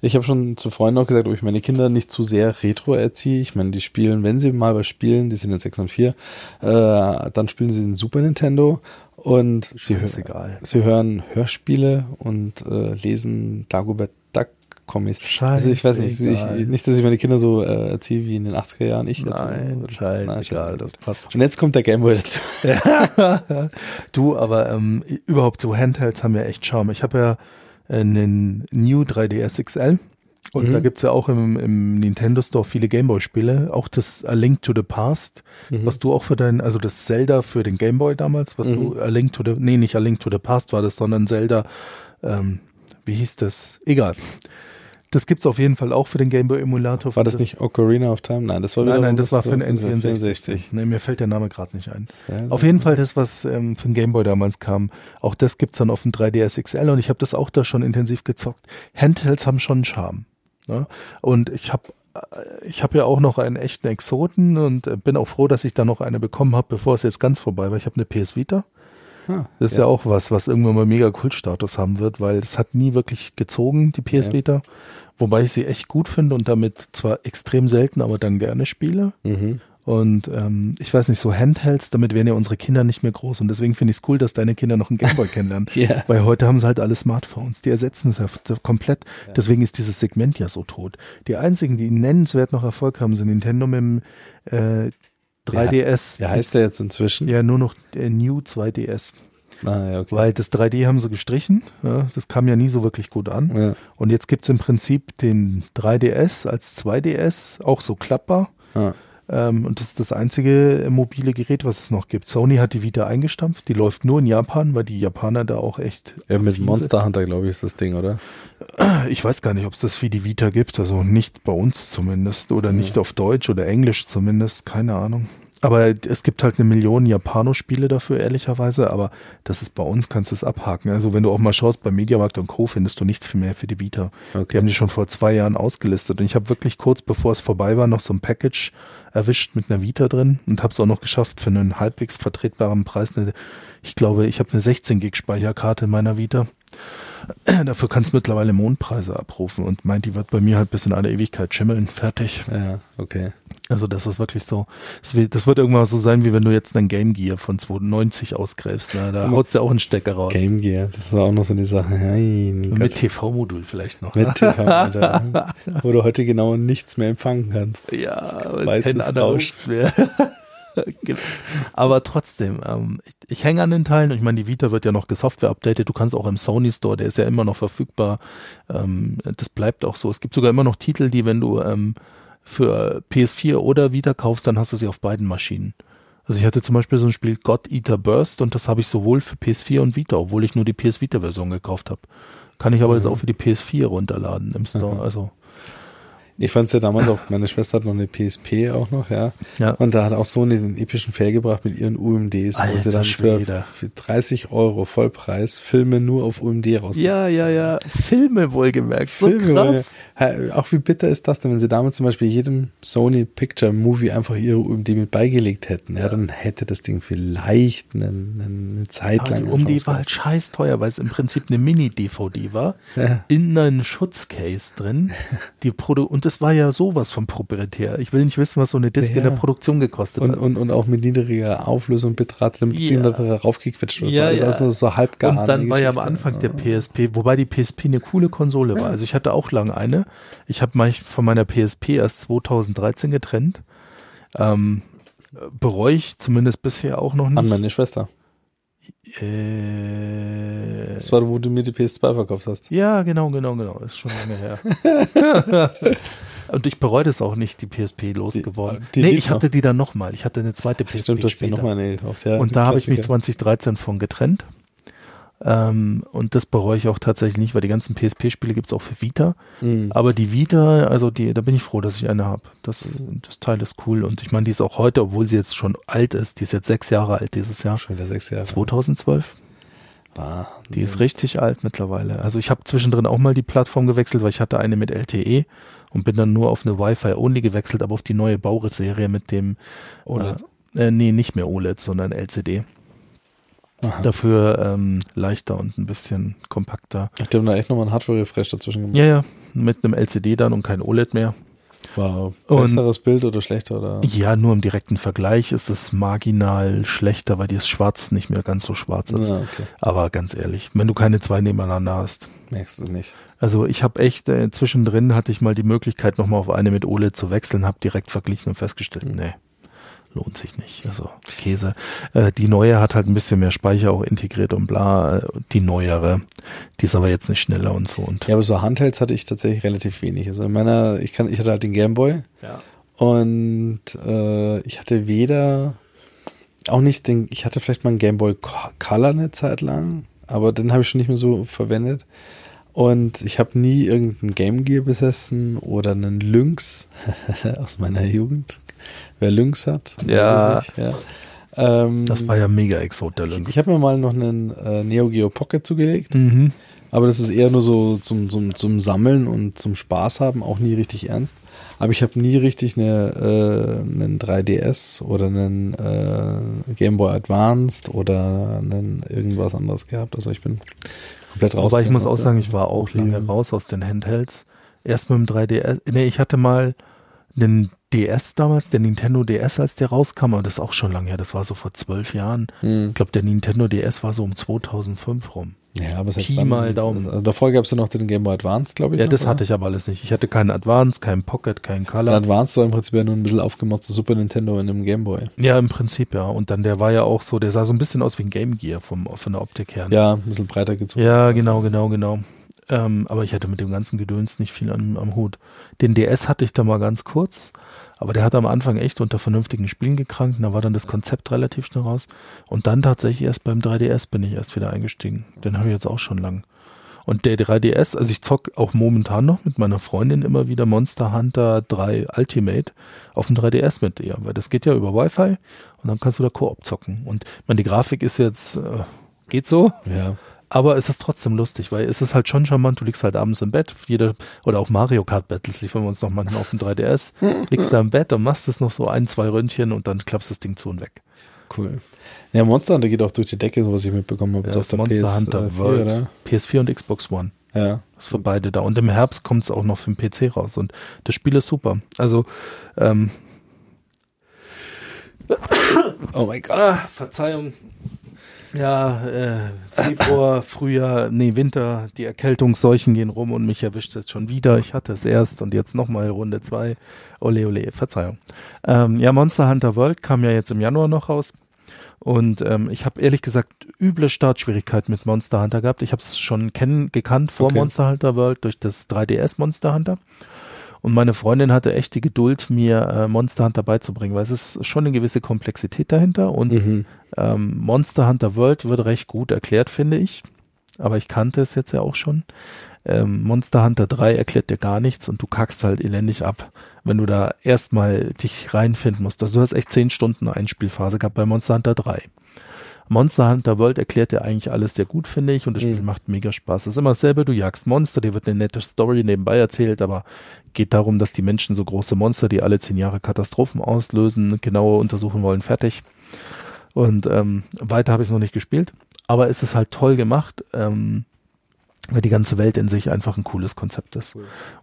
Ich habe schon zu Freunden auch gesagt, ob ich meine Kinder nicht zu sehr retro erziehe. Ich meine, die spielen, wenn sie mal was spielen, die sind in 6 und 4, äh, dann spielen sie den Super Nintendo und sie, hör, sie, hören Hörspiele und äh, lesen Dagobert Duck Kommis. Scheiße. Also ich weiß nicht, ich, nicht, dass ich meine Kinder so äh, erziehe wie in den 80er Jahren. Ich Nein, dazu. scheißegal, das passt. Und jetzt kommt der Gameboy dazu. du, aber ähm, überhaupt so Handhelds haben ja echt Charme. Ich habe ja einen New 3DS XL Und Mhm. da gibt's ja auch im, im Nintendo Store viele Gameboy-Spiele. Auch das A Link to the Past, Mhm. was du auch für dein, also das Zelda für den Gameboy damals, was Mhm. du A Link to the, nee, nicht A Link to the Past war das, sondern Zelda, ähm, wie hieß das? Egal. Das gibt's auf jeden Fall auch für den Gameboy-Emulator. War das nicht Ocarina of Time? Nein, das war Nein, nein, das war für den für N64. Nee, mir fällt der Name gerade nicht ein. Ja, Auf jeden Fall das, was ähm, für den Gameboy damals kam. Auch das gibt's dann auf dem 3DS XL und ich habe das auch da schon intensiv gezockt. Handhelds haben schon einen Charme. Ne? Und ich habe ich habe ja auch noch einen echten Exoten und äh, bin auch froh, dass ich da noch eine bekommen habe, bevor es jetzt ganz vorbei war. Ich habe eine PS Vita. Ah, Das ist ja. auch was, was irgendwann mal mega Kultstatus haben wird, weil es hat nie wirklich gezogen, die PS Ja. Wobei ich sie echt gut finde und damit zwar extrem selten, aber dann gerne spiele. Mhm. Und ähm, ich weiß nicht, so Handhelds, damit werden ja unsere Kinder nicht mehr groß. Und deswegen finde ich es cool, dass deine Kinder noch einen Gameboy kennenlernen. Ja. Weil heute haben sie halt alle Smartphones. Die ersetzen es ja komplett. Deswegen ist dieses Segment ja so tot. Die einzigen, die nennenswert noch Erfolg haben, sind Nintendo mit dem äh, 3DS. Wie heißt der jetzt inzwischen? Ja, nur noch der New 2DS. Ah, ja, okay. Weil das 3D haben sie gestrichen. Ja, das kam ja nie so wirklich gut an. Ja. Und jetzt gibt's im Prinzip den 3DS als 2DS, auch so klappbar. Ah. Ähm, und das ist das einzige mobile Gerät, was es noch gibt. Sony hat die Vita eingestampft. Die läuft nur in Japan, weil die Japaner da auch echt. ja, mit Monster Hunter, glaube ich, ist das Ding, oder? Ich weiß gar nicht, ob es das für die Vita gibt. Also nicht bei uns zumindest. Oder nicht auf Deutsch oder Englisch zumindest. Keine Ahnung. Aber es gibt halt eine Million Japano-Spiele dafür, ehrlicherweise. Aber das ist bei uns, kannst du es abhaken. Also wenn du auch mal schaust, bei Mediamarkt und Co. findest du nichts mehr für die Vita. Die Okay. haben die schon vor zwei Jahren ausgelistet. Und ich habe wirklich kurz bevor es vorbei war, noch so ein Package erwischt mit einer Vita drin und habe es auch noch geschafft für einen halbwegs vertretbaren Preis. Eine, ich glaube, ich habe eine 16 Gig Speicherkarte in meiner Vita. Dafür kannst du mittlerweile Mondpreise abrufen und meint, die wird bei mir halt bis in alle Ewigkeit schimmeln. Fertig. Ja, okay. Also das ist wirklich so. Das wird, irgendwann so sein, wie wenn du jetzt einen Game Gear von 92 ausgräbst. Ne? Da haut's ja auch einen Stecker raus. Game Gear, das ist auch noch so eine Sache. Nein, Mit. TV-Modul vielleicht noch. mit TV, Alter. Wo du heute genau nichts mehr empfangen kannst. Ja, weil es kein Analog Rauschen. mehr. Gibt. Aber trotzdem, ähm, ich, ich hänge an den Teilen ich meine, die Vita wird ja noch gesoftware-updated. Du kannst auch im Sony Store, der ist ja immer noch verfügbar. Ähm, das bleibt auch so. Es gibt sogar immer noch Titel, die, wenn du ähm, für PS4 oder Vita kaufst, dann hast du sie auf beiden Maschinen. Also ich hatte zum Beispiel so ein Spiel God Eater Burst und das habe ich sowohl für PS4 und Vita, obwohl ich nur die PS Vita Version gekauft habe. Kann ich aber jetzt auch für die PS4 runterladen im Store. Mhm. Also Ich fand's ja damals auch, meine Schwester hat noch eine PSP auch noch, ja. ja. Und da hat auch so einen epischen Fail gebracht mit ihren UMDs, wo Alter sie dann für, für 30 Euro Vollpreis Filme nur auf UMD rausbringen. Ja, ja, ja. Filme wohlgemerkt. So Filme, krass. weil- Auch wie bitter ist das denn, wenn sie damals zum Beispiel jedem Sony Picture Movie einfach ihre UMD mit beigelegt hätten. Ja, dann hätte das Ding vielleicht eine, eine Zeit Aber lang. die um Chance war halt scheiß teuer, weil es im Prinzip eine Mini-DVD war. Ja. In einem Schutzcase drin. Die Produ und das war ja sowas vom proprietär. Ich will nicht wissen, was so eine Disc Ja. in der Produktion gekostet Und, hat. und, und auch mit niedriger Auflösung Bitrate, damit Ja. Ding da raufgequetscht wird. Ja, also ja. so, so halb gar Und dann war ja am Geschichte. Anfang der PSP, wobei die PSP eine coole Konsole war. Also ich hatte auch lange eine. Ich habe mich von meiner PSP erst 2013 getrennt. Ähm, bereue ich zumindest bisher auch noch An nicht. meine Schwester. Äh, Das war, wo du mir die PS2 verkauft hast. ja, genau, genau, genau. Ist schon lange her. Und ich bereue das auch nicht, die PSP losgeworden. die nee, lief ich hatte die dann nochmal. Ich hatte eine zweite PSP Stimmt, du hast später. nochmal gekauft. Ja, Und die da habe ich mich Klassiker. 2013 von getrennt. Ähm, und das bereue ich auch tatsächlich nicht, weil die ganzen PSP-Spiele gibt's auch für Vita. Mhm. Aber die Vita, also die, da bin ich froh, dass ich eine habe. Das, das Teil ist cool. Und ich meine, die ist auch heute, obwohl sie jetzt schon alt ist, die ist jetzt sechs Jahre alt dieses Jahr. Schon wieder sechs Jahre. 2012. Wahnsinn. Die ist richtig alt mittlerweile. Also ich habe zwischendrin auch mal die Plattform gewechselt, weil ich hatte eine mit LTE und bin dann nur auf eine Wi-Fi-Only gewechselt, aber auf die neue Bauris-Serie mit dem OLED. Äh, äh, nee, nicht mehr OLED, sondern LCD. Aha. Dafür ähm, leichter und ein bisschen kompakter. Die haben da echt nochmal einen Hardware-Refresh dazwischen gemacht. Ja, ja, mit einem LCD dann und kein OLED mehr. Wow. Und- Besseres Bild oder schlechter oder? Ja, nur im direkten Vergleich ist es marginal schlechter, weil das Schwarz nicht mehr ganz so schwarz ist. Ja, okay. Aber ganz ehrlich, wenn du keine zwei nebeneinander hast. Merkst du nicht. Also ich habe echt, äh, zwischendrin hatte ich mal die Möglichkeit, nochmal auf eine mit OLED zu wechseln, habe direkt verglichen und festgestellt, nee, lohnt sich nicht. Also Käse. Äh, die neue hat halt ein bisschen mehr Speicher auch integriert und bla. Äh, Die neuere, die ist aber jetzt nicht schneller und so. Und Ja, aber so Handhelds hatte ich tatsächlich relativ wenig. Also in meiner, ich kann, ich hatte halt den Gameboy ja. und äh, ich hatte weder, auch nicht den, ich hatte vielleicht mal einen Gameboy Co- Color eine Zeit lang, aber den habe ich schon nicht mehr so verwendet. Und ich habe nie irgendeinen Game Gear besessen oder einen Lynx aus meiner Jugend. Wer Lynx hat? Ja. weiß ich, ja. Ähm, das war ja mega Exot, der Lynx. ich habe mir mal noch einen äh, Neo Geo Pocket zugelegt. mhm. Aber das ist eher nur so zum, zum, zum Sammeln und zum Spaß haben, auch nie richtig ernst. Aber ich habe nie richtig eine, äh, einen 3DS oder einen äh, Game Boy Advanced oder einen irgendwas anderes gehabt. Also ich bin komplett raus. Aber ich muss auch sagen, ich war auch lange Mhm. raus aus den Handhelds. Erst mit dem 3DS. Nee, ich hatte mal einen DS damals, der Nintendo DS, als der rauskam, aber das ist auch schon lange her, das war so vor zwölf Jahren. Hm. Ich glaube, der Nintendo DS war so um 2005 rum. Ja, aber Pi mal Daumen. Also davor gab es ja noch den Game Boy Advanced, glaube ich. Ja, noch, das oder? hatte ich aber alles nicht. Ich hatte keinen Advance, keinen Pocket, keinen Der Color. Advanced war im Prinzip ja nur ein bisschen aufgemotztes Super Nintendo in einem Game Boy. Ja, im Prinzip ja. Und dann der war ja auch so, der sah so ein bisschen aus wie ein Game Gear vom, von der Optik her. Ja, ein bisschen breiter gezogen. Ja, genau, genau, genau. Ähm, aber ich hatte mit dem ganzen Gedöns nicht viel am, am Hut. Den DS hatte ich da mal ganz kurz, aber der hat am Anfang echt unter vernünftigen Spielen gekrankt. Da war dann das Konzept relativ schnell raus. Und dann tatsächlich erst beim 3DS bin ich erst wieder eingestiegen. Den habe ich jetzt auch schon lang. Und der 3DS, also ich zock auch momentan noch mit meiner Freundin immer wieder Monster Hunter 3 Ultimate auf dem 3DS mit ihr, weil das geht ja über Wi-Fi und dann kannst du da Koop zocken. Und ich meine, die Grafik ist jetzt, äh, geht so, Ja. Aber es ist trotzdem lustig, weil es ist halt schon charmant. Du liegst halt abends im Bett, jeder, oder auch Mario Kart Battles liefern wir uns noch manchmal auf dem 3DS, liegst da im Bett und machst es noch so ein, zwei Röntchen und dann klappst das Ding zu und weg. Cool. Ja, Monster Hunter geht auch durch die Decke, so was ich mitbekommen habe. Das auf der Monster PS4, Hunter World, oder? PS4 und Xbox One. Ja. Das ist für beide da. Und im Herbst kommt es auch noch für den PC raus. Und das Spiel ist super. Also, ähm, Oh mein Gott. ah, Verzeihung. Ja, äh, Februar, Frühjahr, nee, Winter, die Erkältungsseuchen gehen rum und mich erwischt es jetzt schon wieder. Ich hatte es erst und jetzt nochmal Runde zwei. Ole, ole, Verzeihung. Ähm, ja, Monster Hunter World kam ja jetzt im Januar noch raus. Und ähm, ich habe ehrlich gesagt üble Startschwierigkeiten mit Monster Hunter gehabt. Ich habe es schon kennen, gekannt vor Okay. Monster Hunter World durch das 3DS Monster Hunter. Und meine Freundin hatte echt die Geduld, mir äh, Monster Hunter beizubringen, weil es ist schon eine gewisse Komplexität dahinter. Und Mhm. ähm, Monster Hunter World wird recht gut erklärt, finde ich. Aber ich kannte es jetzt ja auch schon. Ähm, Monster Hunter 3 erklärt dir gar nichts und du kackst halt elendig ab, wenn du da erstmal dich reinfinden musst. Also du hast echt 10 Stunden Einspielphase gehabt bei Monster Hunter 3. Monster Hunter World erklärt dir eigentlich alles sehr gut, finde ich, und das Spiel Mhm. macht mega Spaß. Es ist immer dasselbe, du jagst Monster, dir wird eine nette Story nebenbei erzählt, aber geht darum, dass die Menschen so große Monster, die alle zehn Jahre Katastrophen auslösen, genauer untersuchen wollen, fertig. Und ähm, weiter habe ich es noch nicht gespielt, aber es ist halt toll gemacht, ähm, weil die ganze Welt in sich einfach ein cooles Konzept ist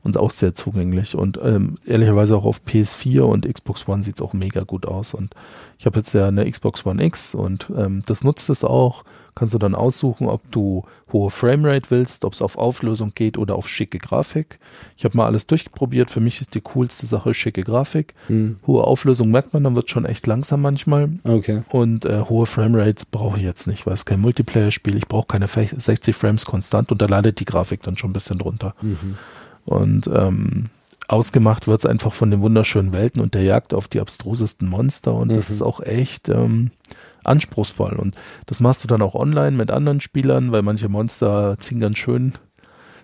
und auch sehr zugänglich. Und ähm, ehrlicherweise auch auf PS4 und Xbox One sieht es auch mega gut aus. Und ich habe jetzt ja eine Xbox One X und ähm, das nutzt es auch. Kannst du dann aussuchen, ob du hohe Framerate willst, ob es auf Auflösung geht oder auf schicke Grafik. Ich habe mal alles durchprobiert. Für mich ist die coolste Sache schicke Grafik. Mhm. Hohe Auflösung merkt man, dann wird schon echt langsam manchmal. Okay. Und äh, hohe Framerates brauche ich jetzt nicht, weil es kein Multiplayer-Spiel. Ich brauche keine fe- 60 Frames konstant und da leidet die Grafik dann schon ein bisschen drunter. Mhm. Und ähm, ausgemacht wird es einfach von den wunderschönen Welten und der Jagd auf die abstrusesten Monster. Und das Mhm. ist auch echt ähm, anspruchsvoll. Und das machst du dann auch online mit anderen Spielern, weil manche Monster ziehen ganz schön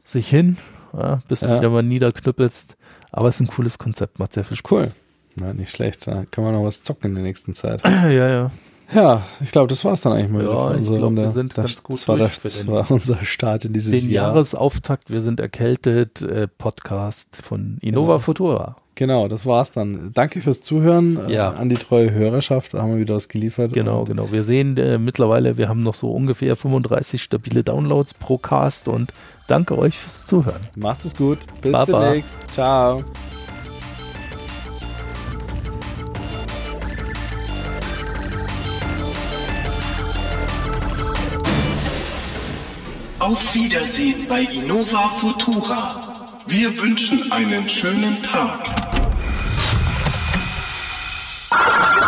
sich hin, ja, bis du Ja. wieder mal niederknüppelst. Aber es ist ein cooles Konzept, macht sehr viel Spaß. Cool. Na, nicht schlecht. Da kann man noch was zocken in der nächsten Zeit. Ja, ja. Ja, ich glaube, das war's dann eigentlich mal Ja, ich unsere glaub, Runde. wir sind das, ganz gut das war, durch das, den- war unser Start in dieses Den Jahr. Jahresauftakt, wir sind erkältet, äh, Podcast von Innova Genau. Futura. Genau, das war's dann. Danke fürs Zuhören äh, Ja. an die treue Hörerschaft. Da haben wir wieder was geliefert. Genau, genau. Wir sehen äh, mittlerweile, wir haben noch so ungefähr 35 stabile Downloads pro Cast und danke euch fürs Zuhören. Macht es gut. Bis Baba. demnächst. Ciao. Auf Wiedersehen bei Innova Futura. Wir wünschen einen schönen Tag. Ah!